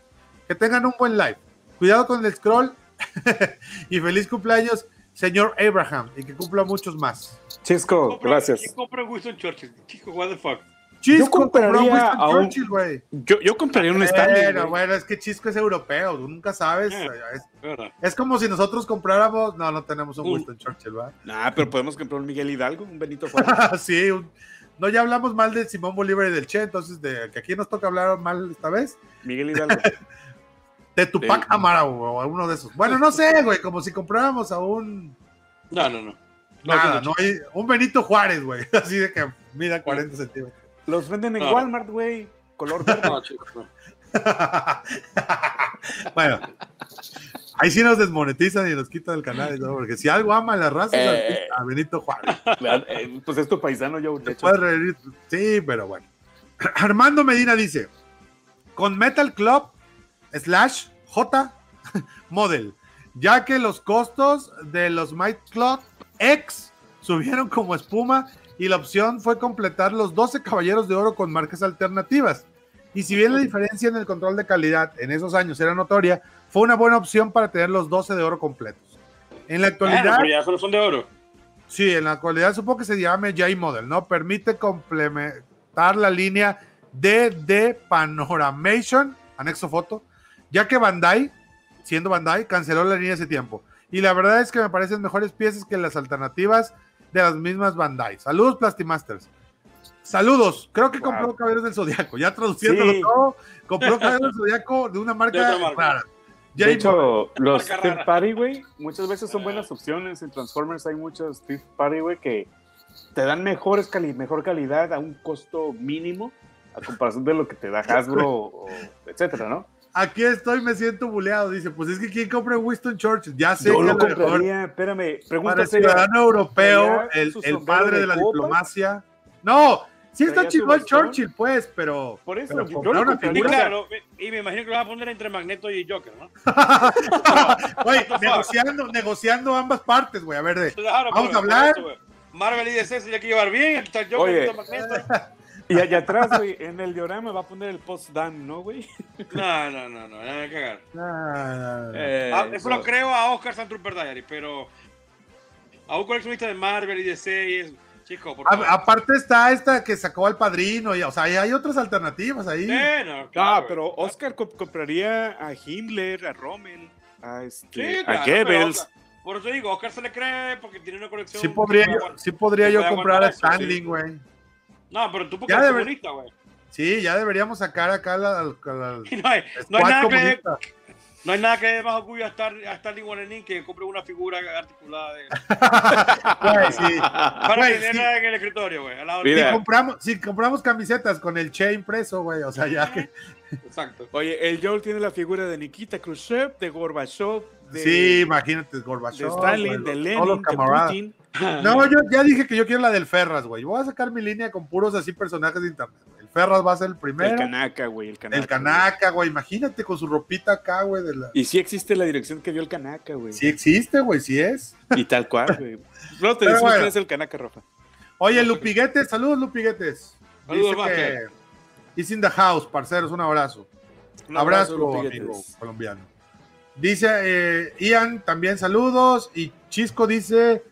Que tengan un buen live. Cuidado con el scroll y feliz cumpleaños, señor Abraham, y que cumpla muchos más. Chisco, gracias. ¿Quién compra un Winston Churchill? Chico, what the fuck. Chisco compró un compraría Winston a un- Churchill, güey. Yo, yo compraría un stand. Bueno, bueno, es que Chisco es europeo, tú nunca sabes. Eh. es- ¿Verdad? Es como si nosotros compráramos. No, no tenemos un Uh. Winston Churchill, ¿verdad? Nah, pero podemos comprar un Miguel Hidalgo, un Benito Juárez. sí, un- no, ya hablamos mal de Simón Bolívar y del Che, entonces de que aquí nos toca hablar mal esta vez. Miguel Hidalgo. De Tupac. Amara o a uno de esos. Bueno, no sé, güey, como si compráramos a un. No, no, no. No, Nada, no, no hay. Un Benito Juárez, güey. Así de que mida 40 centímetros. Los venden en No. Walmart, güey. Color verde. No, chico, no. bueno. Ahí sí nos desmonetizan y nos quitan el canal, ¿no? porque si algo ama a la raza es Eh. a Benito Juárez. Eh, Pues es tu paisano, yo. De hecho. Sí, pero bueno. Armando Medina dice: con Metal Club slash J Model, ya que los costos de los Might Club X subieron como espuma y la opción fue completar los 12 caballeros de oro con marcas alternativas. Y si bien la diferencia en el control de calidad en esos años era notoria, fue una buena opción para tener los 12 de oro completos. En la actualidad, Bueno, pero ya solo son de oro. Sí, en la actualidad supongo que se llame J-Model, ¿no? Permite complementar la línea DD Panoramation, anexo foto, ya que Bandai, siendo Bandai, canceló la línea hace tiempo. Y la verdad es que me parecen mejores piezas que las alternativas de las mismas Bandai. Saludos, Plastimasters. Saludos. Creo que Wow. compró Caballeros del Zodiaco. Ya traduciéndolo Sí. todo, compró Caballeros del Zodiaco de una marca, De marca. rara. De hecho, los Marca third party, güey, muchas veces son buenas opciones. En Transformers hay muchos third party, güey, que te dan mejores cali mejor calidad a un costo mínimo a comparación de lo que te da Hasbro o etcétera, ¿no? Aquí estoy, me siento buleado. Dice, pues es que ¿quién compra Winston Churchill? Ya sé Yo que lo mejor espérame, para el ciudadano europeo, ¿Traía el, el padre de de la copa? diplomacia. No, sí está ¿Traía su chingón bastón? Churchill, pues, pero. Por eso, pero yo- lo una. Y claro, y me imagino que lo vas a poner entre Magneto y Joker, ¿no? Güey, negociando, negociando ambas partes, güey. A ver, de. Claro, Vamos a hablar. Marvel y DC se tiene que llevar bien. Está el Joker, Oye. está Magneto. Y allá atrás, güey, en el diorama va a poner el post-Dan, ¿no, güey? No, no, no, no, no hay que cagar. Ah, Eh, Ah, eso lo so- creo a Oscar Santrooper Diary, pero a un coleccionista de Marvel y DC y es, chico, por favor. a- aparte está esta que sacó al padrino, y, o sea, hay, hay otras alternativas ahí. Bueno, Ah, claro, pero güey. Oscar co- compraría a Himmler, a Rommel, a, este, Sí, a claro, Goebbels. pero Oscar- por eso digo, Oscar se le cree porque tiene una colección. Sí podría, yo, sí podría yo comprar a sí. Stanley, güey. No, pero tú porque Ya eres debe- comunista, güey. Sí, ya deberíamos sacar acá la, la- la- Y No hay, no hay squad nada que no hay nada que dé más orgullo a Star- a Stanley Guanenín que compre una figura articulada de, Güey, sí. para Güey, tenerla sí. en el escritorio, güey. de-. Si compramos, si compramos camisetas con el Che impreso, güey, o sea, ya que. Exacto. Oye, el Joel tiene la figura de Nikita Khrushchev, de Gorbachev, de, sí, imagínate, de Gorbachev. Stalin, de todos los Lenin, de. Putin. No, yo ya dije que yo quiero la del Ferras, güey. Voy a sacar mi línea con puros así personajes de internet. El Ferras va a ser el primero. El Kanaka, güey, el Kanaka. El Kanaka, güey. Imagínate con su ropita acá, güey. De la... Y sí existe la dirección que dio el Kanaka, güey. Sí existe, güey, sí es. Y tal cual, güey. No te decimos bueno. es el Kanaka, Rafa. Oye, Lupiguetes, saludos, Lupiguetes. Saludos, Dice que. It's in the house, parceros, un abrazo. Un abrazo, Lupiguetes. amigo colombiano. Dice eh, Ian, también saludos. Y Chisco dice: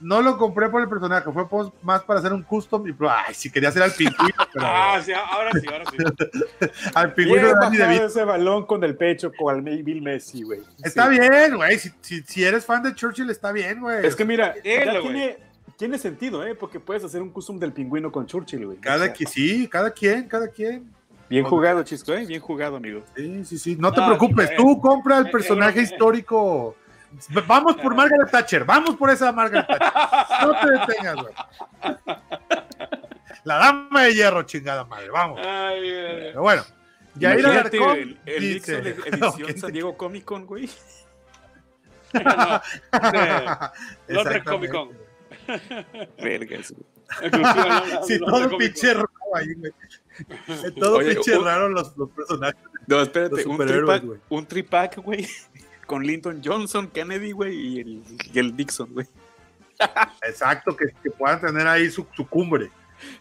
No lo compré por el personaje, fue pos- más para hacer un custom. Y, ay, si quería hacer al pingüino, pero Ah, sí, ahora sí, ahora sí. al pingüino Bien de ese balón con el pecho con Bill Messi, güey. Está Sí. bien, güey. Si, si, si eres fan de Churchill, está bien, güey. Es que mira, ya güey. tiene, tiene sentido, ¿eh? Porque puedes hacer un custom del pingüino con Churchill, güey. O Cada sea, que sí, cada quien, cada quien. Bien jugado, Chisco, ¿eh? Bien jugado, amigo. Sí, sí, sí. No te preocupes, tú compra el eh, personaje eh, eh. histórico. Vamos por Margaret Thatcher, vamos por esa Margaret Thatcher. No te detengas, güey. La dama de hierro, chingada madre, vamos. Ay, Pero bueno, Yair Alarcón el, el dice- de edición San Diego Comic Con, güey. No, Londres Exactamente. Comic Con. Vergas, Comic todo pinche raro ahí, güey. Todo pinche un- raro los, los personajes. No, Los espérate, un superhéroes, tripack, güey. un tripack, güey, con Lyndon Johnson, Kennedy, güey, y el, el Dixon, güey. Exacto, que, que puedan tener ahí su, su cumbre.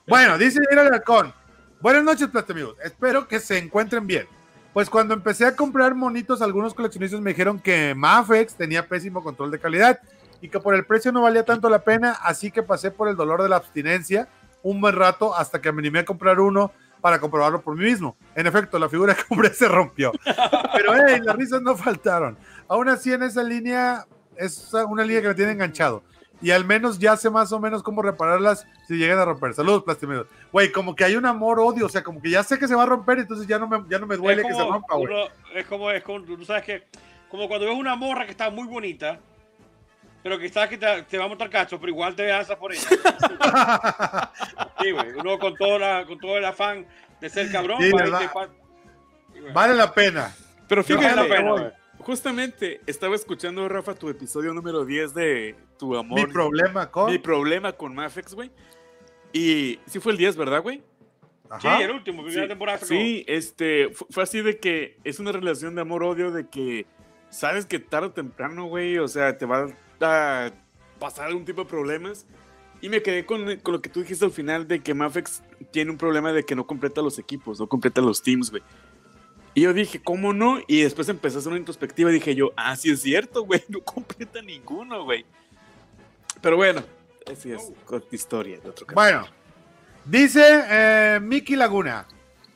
Bueno, dice Yair Alarcón. Buenas noches, Plata amigos. Espero que se encuentren bien. Pues cuando empecé a comprar monitos, algunos coleccionistas me dijeron que Mafex tenía pésimo control de calidad y que por el precio no valía tanto la pena, así que pasé por el dolor de la abstinencia un buen rato hasta que me animé a comprar uno para comprobarlo por mí mismo. En efecto, la figura que compré se rompió. Pero hey, las risas no faltaron. Aún así, en esa línea es una línea que me tiene enganchado. Y al menos ya sé más o menos cómo repararlas si llegan a romper. Saludos, Plastimero. Güey, como que hay un amor-odio, o sea, como que ya sé que se va a romper, entonces ya no me, ya no me duele que se rompa, güey. Es como, es como, tú sabes que, como cuando ves una morra que está muy bonita, pero que sabes que te, te va a montar cacho, pero igual te alzas por ella. Sí, güey. Uno con todo, la, con todo el afán de ser cabrón. Sí. Vale la pena. Pero Yo Vale fíjate, la pena, güey. Justamente estaba escuchando, Rafa, tu episodio número 10 de Tu Amor. Mi problema con. Mi problema con Mafex, güey. Y sí fue el 10, ¿verdad, güey? Ajá. Sí, el último, primera Sí, temporada. Sí, este, fu- fue así de que es una relación de amor-odio de que sabes que tarde o temprano, güey, o sea, te va a pasar algún tipo de problemas. Y me quedé con, con lo que tú dijiste al final de que Mafex tiene un problema de que no completa los equipos, no completa los teams, güey. Y yo dije, ¿cómo no? Y después empecé a hacer una introspectiva y dije yo, ah, sí es cierto, güey, no completa ninguno, güey. Pero bueno, así es, corta historia de otro canal. Bueno, dice eh, Mickey Laguna.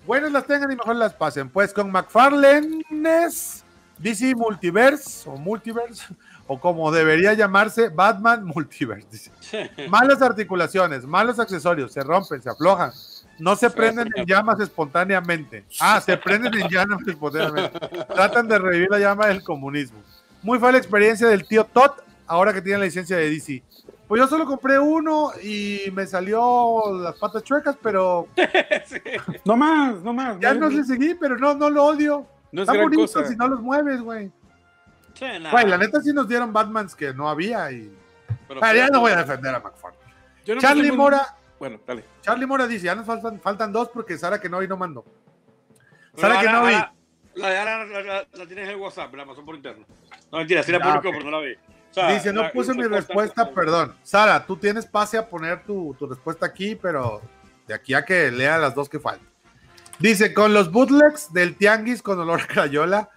Buenas las tengan y mejor las pasen. Pues con McFarlane's DC Multiverse o Multiverse, o como debería llamarse, Batman Multiverse. dice. Malas articulaciones, malos accesorios, se rompen, se aflojan. No se prenden en llamas espontáneamente. Ah, se prenden en llamas espontáneamente. Tratan de revivir la llama del comunismo. Muy fue la experiencia del tío Todd, ahora que tiene la licencia de DC. Pues yo solo compré uno y me salió las patas chuecas, pero No más, no más. ya no, le seguí, pero no, no lo odio. no es Están gran bonitos cosa. si no los mueves, güey. Güey, la neta sí nos dieron Batmans que no había y... Pero- Ah, ya no voy a defender a McFarlane. No Charlie Mora, Bueno, dale. Charlie Mora dice, ya nos faltan, faltan dos porque Sara que no no mandó. Sara que ahora- no vi. ahora- La de ahora la, tienes en el WhatsApp, la pasó por interno. No, mentira, sí la publicó, pero no la vi. Dice, no puse mi respuesta- perdón. Sara, tú tienes pase a poner tu, tu respuesta aquí, pero de aquí a que lea las dos que faltan. Dice, con los bootlegs del Tianguis con olor a crayola,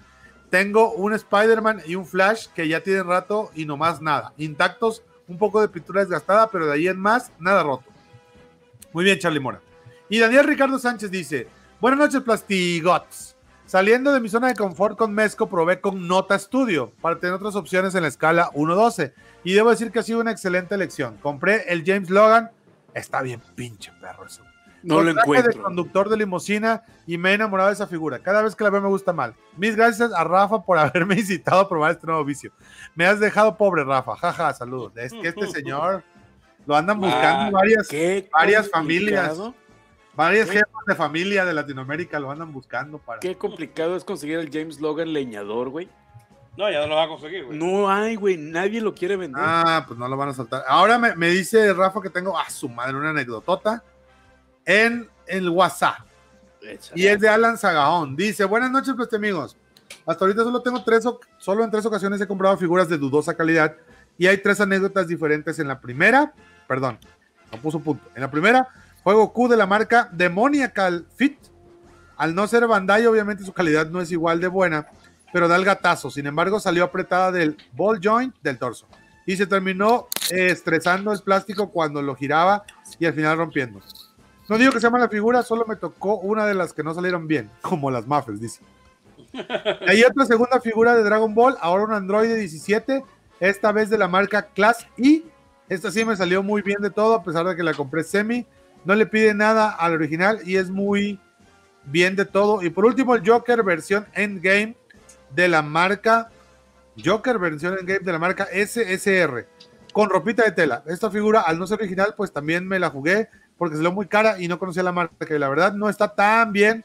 tengo un Spider-Man y un Flash que ya tienen rato y nomás nada. Intactos, un poco de pintura desgastada, pero de ahí en más, nada roto. Muy bien, Charlie Mora. Y Daniel Ricardo Sánchez dice, buenas noches, Plastigots. Saliendo de mi zona de confort con Mezco, probé con Nota Studio para tener otras opciones en la escala 1.12. Y debo decir que ha sido una excelente elección. Compré el James Logan. Está bien pinche perro eso. No lo traje de encuentro. conductor de limusina y me he enamorado de esa figura. Cada vez que la veo me gusta mal. Mis gracias a Rafa por haberme incitado a probar este nuevo vicio. Me has dejado pobre, Rafa. Jaja, saludos. Es que este señor lo andan buscando Ah, varias, ¿Qué varias familias. varias ¿Qué? jefas de familia de Latinoamérica lo andan buscando para. Qué complicado es conseguir el James Logan leñador, güey. No, ya no lo va a conseguir, güey. No hay, güey. Nadie lo quiere vender. Ah, pues no lo van a soltar. Ahora me, me dice Rafa que tengo a su madre una anecdotota en el WhatsApp. Y es de Alan Sagaón. Dice, buenas noches, pues amigos. Hasta ahorita solo tengo tres, o- solo en tres ocasiones he comprado figuras de dudosa calidad y hay tres anécdotas diferentes. En la primera, perdón, no puso punto. En la primera, fue Goku de la marca Demoniacal Fit. Al no ser Bandai, obviamente su calidad no es igual de buena, pero da el gatazo. Sin embargo, salió apretada del ball joint del torso y se terminó eh, estresando el plástico cuando lo giraba y al final rompiendo. No digo que sea mala figura, solo me tocó una de las que no salieron bien, como las Muffles, dice. Hay otra segunda figura de Dragon Ball, ahora un Android 17, esta vez de la marca Class I. Esta sí me salió muy bien de todo, a pesar de que la compré semi. No le pide nada al original y es muy bien de todo. Y por último, el Joker versión Endgame de la marca Joker versión Endgame de la marca SSR con ropita de tela. Esta figura, al no ser original, pues también me la jugué porque ve muy cara y no conocía la marca, que la verdad no está tan bien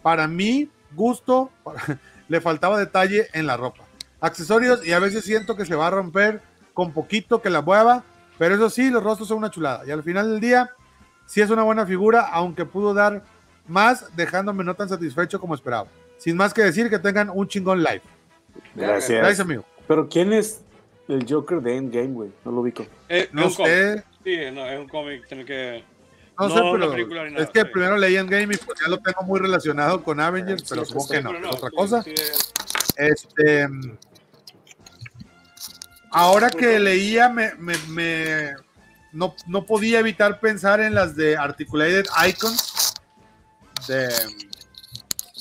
para mi gusto. Le faltaba detalle en la ropa. Accesorios y a veces siento que se va a romper con poquito que la mueva, pero eso sí, los rostros son una chulada. Y al final del día, sí es una buena figura, aunque pudo dar más, dejándome no tan satisfecho como esperaba. Sin más que decir, que tengan un chingón live. Gracias. Gracias, amigo. Pero ¿quién es el Joker de Endgame, güey? No lo ubico. Eh, No es un cómic. sé, Sí, no, es un cómic, tiene que... no, No, sé, pero es que sí. primero leí Endgame y pues ya lo tengo muy relacionado con Avengers, Sí, pero supongo sí, que no, otra sí, cosa. sí, es- Este, ahora que leía, me, me- me- no, no podía evitar pensar en las de Articulated Icons, de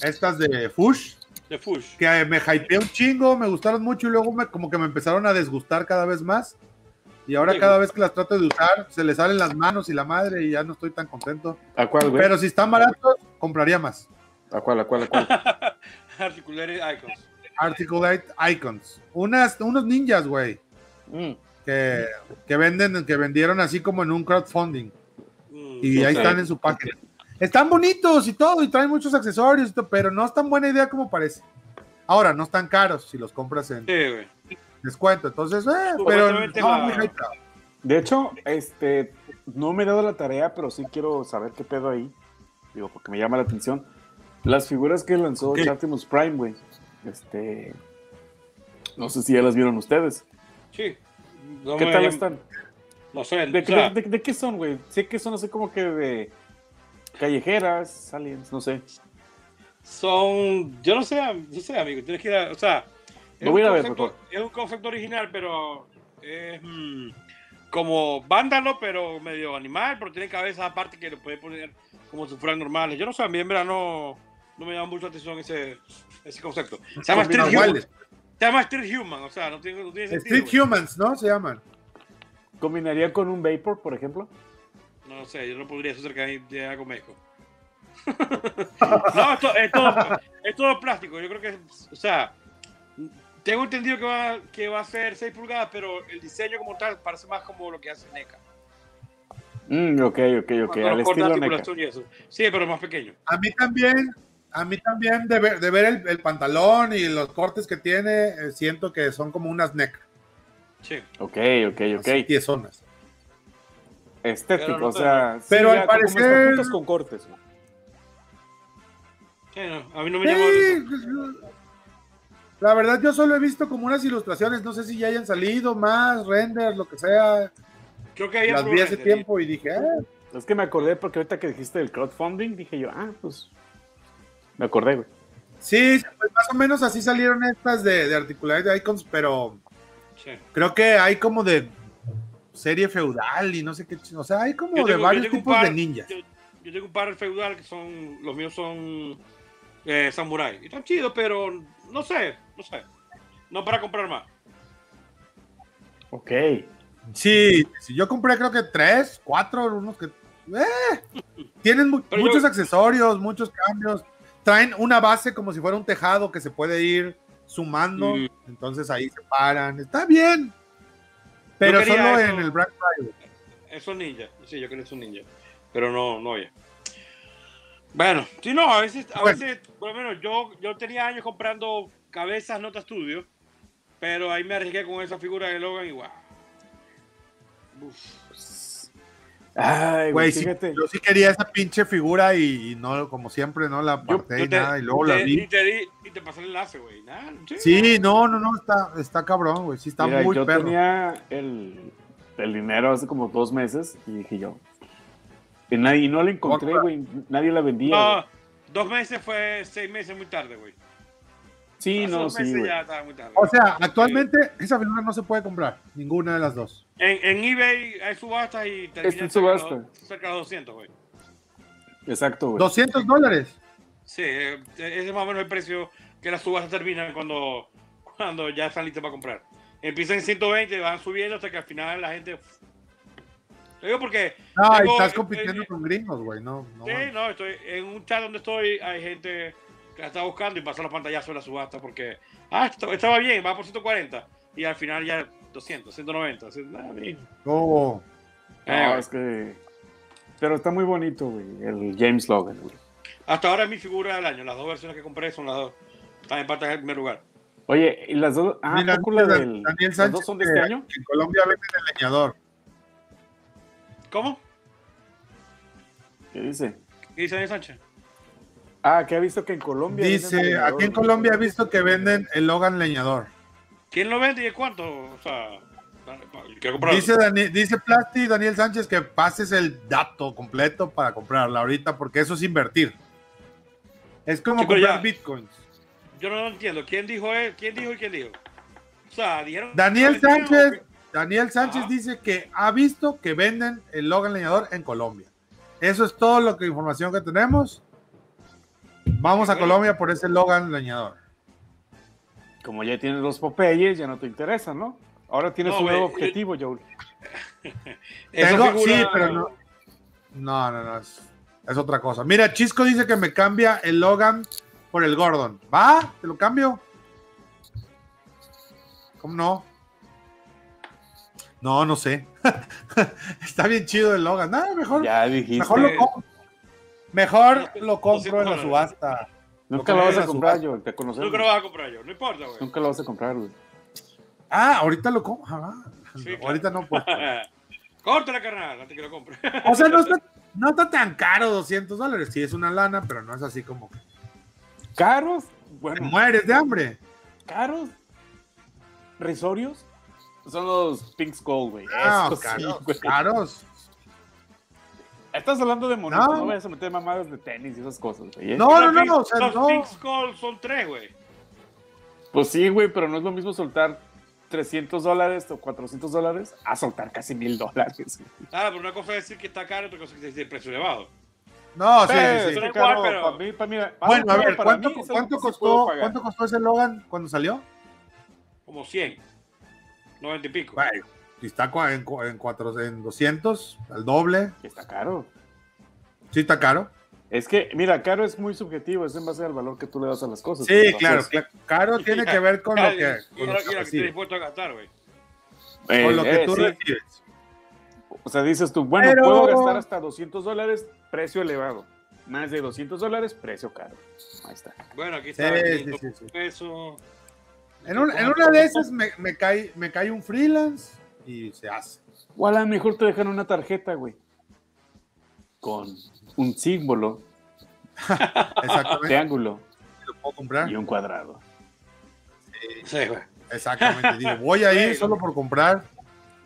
estas de Fush, de Fush. que me hypeé un chingo, me gustaron mucho y luego me, como que me empezaron a desgustar cada vez más. Y ahora Sí, cada güey. vez que las trato de usar, se le salen las manos y la madre y ya no estoy tan contento. ¿A cuál, güey? Pero si están baratos, compraría más. ¿A cuál, a cuál, a cuál? Articulated Icons. Articulate Icons. Unas, unos ninjas, güey. Mm. que, que venden, que vendieron así como en un crowdfunding. Mm, Y ahí están en su página. Están bonitos y todo, y traen muchos accesorios, y todo, pero no es tan buena idea como parece. Ahora, no están caros si los compras en Sí, descuento. Entonces, eh, pero Supuestamente no, la- muy hypeado. De hecho, este, no me he dado la tarea, pero sí quiero saber qué pedo ahí. Digo, porque me llama la atención. Las figuras que lanzó Ok. Optimus Prime, güey. Este. No sé si ya las vieron ustedes. Sí. No ¿Qué tal están? No sé. ¿De, o sea, de- de- de qué son, güey? Sé que son así como que de callejeras, aliens, no sé. son. Yo no sé, no sé, amigo. Tienes que ir a. O sea. es Lo voy a ver, concepto- Es un concepto original, pero. Es mm, como vándalo, pero medio animal, pero tiene cabezas aparte que lo puede poner como si fueran normales. Yo no sé, a mí en verdad no, me llama mucho la atención ese, ese concepto. Se llama Street Human. Se llama Street Human, o sea, no tiene, no tiene sentido. Street. Humans, ¿no? Se llaman. ¿Combinaría con un Vapor, por ejemplo? No sé, yo no podría eso cerca de, algo médico. no, esto, es, todo, es todo plástico. Yo creo que, o sea, tengo entendido que va, que va a ser 6 pulgadas, pero el diseño como tal parece más como lo que hace NECA. Mm, ok, ok, ok. Al estilo NECA. articulación y eso. Sí, pero más pequeño. A mí también, a mí también de ver, de ver el, el pantalón y los cortes que tiene, eh, siento que son como unas neck, Sí. Ok, ok, ok. así tiesonas. Estético, no o sea. sí, Pero al ya como parecer- con cortes. güey. Sí, no, a mí no me llama la Sí, atención. pues, la verdad yo solo he visto como unas ilustraciones, no sé si ya hayan salido más, renders, lo que sea. Creo que había Las vi hace tiempo y dije, ah, Es que me acordé porque ahorita que dijiste del crowdfunding, dije yo, ah, pues. Me acordé, güey. sí, pues más o menos así salieron estas de, de articulares de icons, pero Sí. creo que hay como de serie feudal y no sé qué, o sea, hay como Yo de tengo- varios tipos par- de ninjas. Yo, yo tengo un par feudal que son, los míos son eh, samurai. Y están chidos, pero no sé, no sé. No para comprar más. Ok. Sí, sí, yo compré creo que tres, cuatro, unos que... eh, tienen mu- Pero muchos yo- accesorios, muchos cambios. Traen una base como si fuera un tejado que se puede ir sumando. Mm. Entonces ahí se paran. Está bien. Pero solo eso. en el Black Friday. Esos ninjas. Sí, yo quería esos ninjas. Pero no, no ya. Bueno, sí, no, a veces, a Bueno. veces, por lo menos yo, yo tenía años comprando cabezas Nota Studio, pero ahí me arriesgué con esa figura de Logan y wow. Uf. Ay, güey, sí, yo sí quería esa pinche figura y, y no, como siempre, no la Yo- aparté Yo y te- nada. Y luego te- la Y vi. te, di- y te pasé el enlace, güey. Nada, Sí, no, no, no, está, está cabrón, güey. Sí, está Mira, muy yo perro. tenía el, el dinero hace como dos meses y dije yo. Y, nadie, y no la encontré, güey. Nadie la vendía. No, dos meses fue seis meses muy tarde, güey. sí, Hace no, dos sí, meses ya estaba muy tarde. O sea, actualmente esa figura no se puede comprar. Ninguna de las dos. En, en eBay hay subastas y de subasta. cerca de 200, güey. Exacto, güey. 200 dólares. Sí, eh, ese es más o menos el precio que las subastas terminan cuando, cuando ya están listas para comprar. Empiezan en 120, van subiendo hasta que al final la gente... Lo digo porque... No, tengo- estás compitiendo eh, con gringos, güey. No, no. Sí, no, estoy en un chat donde estoy, hay gente que la está buscando y pasa los pantallazos de la subasta porque, ah, esto- estaba bien, va por 140 y al final ya 200, 190. así, nada, mijo. Oh, No, Eh, es que. Pero está muy bonito, güey. El James Logan, güey. Hasta ahora es mi figura del año, las dos versiones que compré son las dos. Están en parte en primer lugar. Oye, y las dos. Ah, Mira, ¿poco la dice del- Daniel ¿Las Sánchez dos son de este año? que en Colombia venden el leñador. ¿Cómo? ¿Qué dice? ¿Qué dice Daniel Sánchez? Ah, que ha visto que en Colombia. venden Dice, leñador, aquí en. Colombia he visto que venden el Logan leñador. ¿Quién lo vende y de cuánto? O sea. Dice, Dani- dice Plasti Daniel Sánchez que pases el dato completo para comprarla ahorita, porque eso es invertir. Es como comprar ya. bitcoins. Yo no lo entiendo. ¿Quién dijo él? ¿Quién dijo y quién dijo? O sea, dijeron. Daniel ¿lo vendieron o Sánchez? Daniel Sánchez dice que ha visto que venden el Logan leñador en Colombia. Eso es todo lo que información que tenemos. Vamos a. Colombia por ese Logan leñador. Como ya tienes los Popeyes, ya no te interesa, ¿no? Ahora tienes No, un nuevo objetivo, Joel. Tengo- figura- sí, pero no. No, no, no. Es, es otra cosa. Mira, Chisco dice que me cambia el Logan por el Gordon. ¿Va? ¿Te lo cambio? ¿Cómo no? No, no sé. Está bien chido el Logan. No, mejor, Ya dijiste. mejor lo compro. Mejor lo compro en la 200 subasta. Nunca lo vas a Su- comprar, yo. Te conocemos. Nunca lo vas a comprar yo, no importa, güey. Nunca lo vas a comprar, güey. Ah, ahorita lo como. Ah, Sí, claro. Ahorita no pues. Córtale, carnal, antes que lo compre. O sea, no está, no está tan caro 200 dólares. Sí, es una lana, pero no es así como que ¿Caros? te Bueno, mueres de hambre. ¿caros? ¿Risorios? Son los Pink Skull, güey. Ah, Eso sí, caros, güey. caros. Estás hablando de monitos, No. no. vayas a meter mamadas de tenis y esas cosas, güey. ¿eh? No, no, no, no, o sea, Los no. Pink Skull son tres, güey. Pues sí, güey, pero no es lo mismo soltar 300 dólares o 400 dólares a soltar casi mil dólares. Ah, pero una cosa es decir que está caro, otra cosa es decir el precio elevado. No, sí, sí, sí. caro, igual, pero- para mí, para mí, Bueno, a ver, para ¿cuánto, mí costó. ¿cuánto costó ese Logan cuando salió? Como 100. 90 y pico. Está en, en, cuatro, en 200, al doble. Está caro. Sí, está caro. Es que, mira, caro es muy subjetivo, es en base al valor que tú le das a las cosas. Sí, Entonces, claro, cla- caro tiene que ver con lo que, Y con lo que que recibes. dispuesto a gastar, güey. eh, Con lo que eh, tú sí. recibes. O sea, dices tú, bueno, Pero- puedo gastar hasta 200 dólares, precio elevado. Más de 200 dólares, precio caro. Ahí está. Bueno, aquí está. sí, 500 sí, sí. pesos. En, un- en una de esas me, me cae, me cae un freelance y se hace. O a lo mejor te dejan una tarjeta, güey. Con un símbolo, Exactamente. triángulo Lo puedo comprar. y un cuadrado. Sí, güey. Exactamente. Digo, voy a ir Sí. solo por comprar.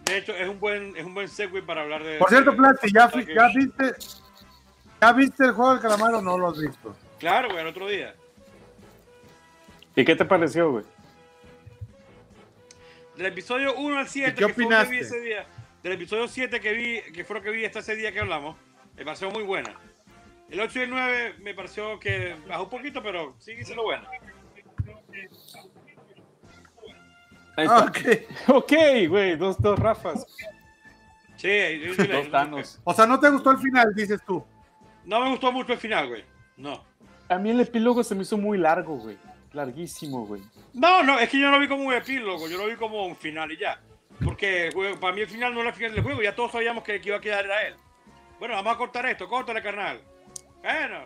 De hecho, es un buen, es un buen segue para hablar de. Por cierto, Plasti, ¿ya, de- fi- ya viste ¿ya viste el juego del calamar o no lo has visto? Claro, güey, el otro día. ¿Y qué te pareció, güey? Del episodio 1 al 7, ¿Y qué que fue lo que vi opinaste? ese día. Del episodio 7 que vi, que fue lo que vi hasta ese día que hablamos, me pareció muy buena. El 8 y el 9 me pareció que bajó un poquito, pero sigue siendo buena. Ahí está. Ok. Güey, dos, dos Rafas. Sí, yo- yo- yo- Dos Thanos. O sea, ¿no te gustó el final, dices tú? No me gustó mucho el final, güey. No. A mí el epílogo se me hizo muy largo, güey. Larguísimo, güey. No, no, es que yo no lo vi como un epílogo, yo lo vi como un final y ya. Porque güey, para mí el final no era el final del juego, ya todos sabíamos que el que iba a quedar era él. Bueno, vamos a cortar esto, córtale, carnal. Bueno,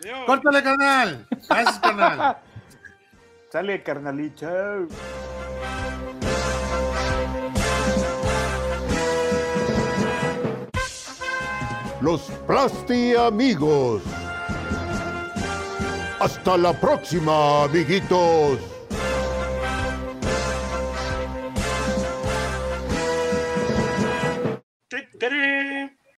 Dios. ¡Córtale, canal! Gracias, canal. Sale, carnalita. Los Plasti amigos. Hasta la próxima, amiguitos.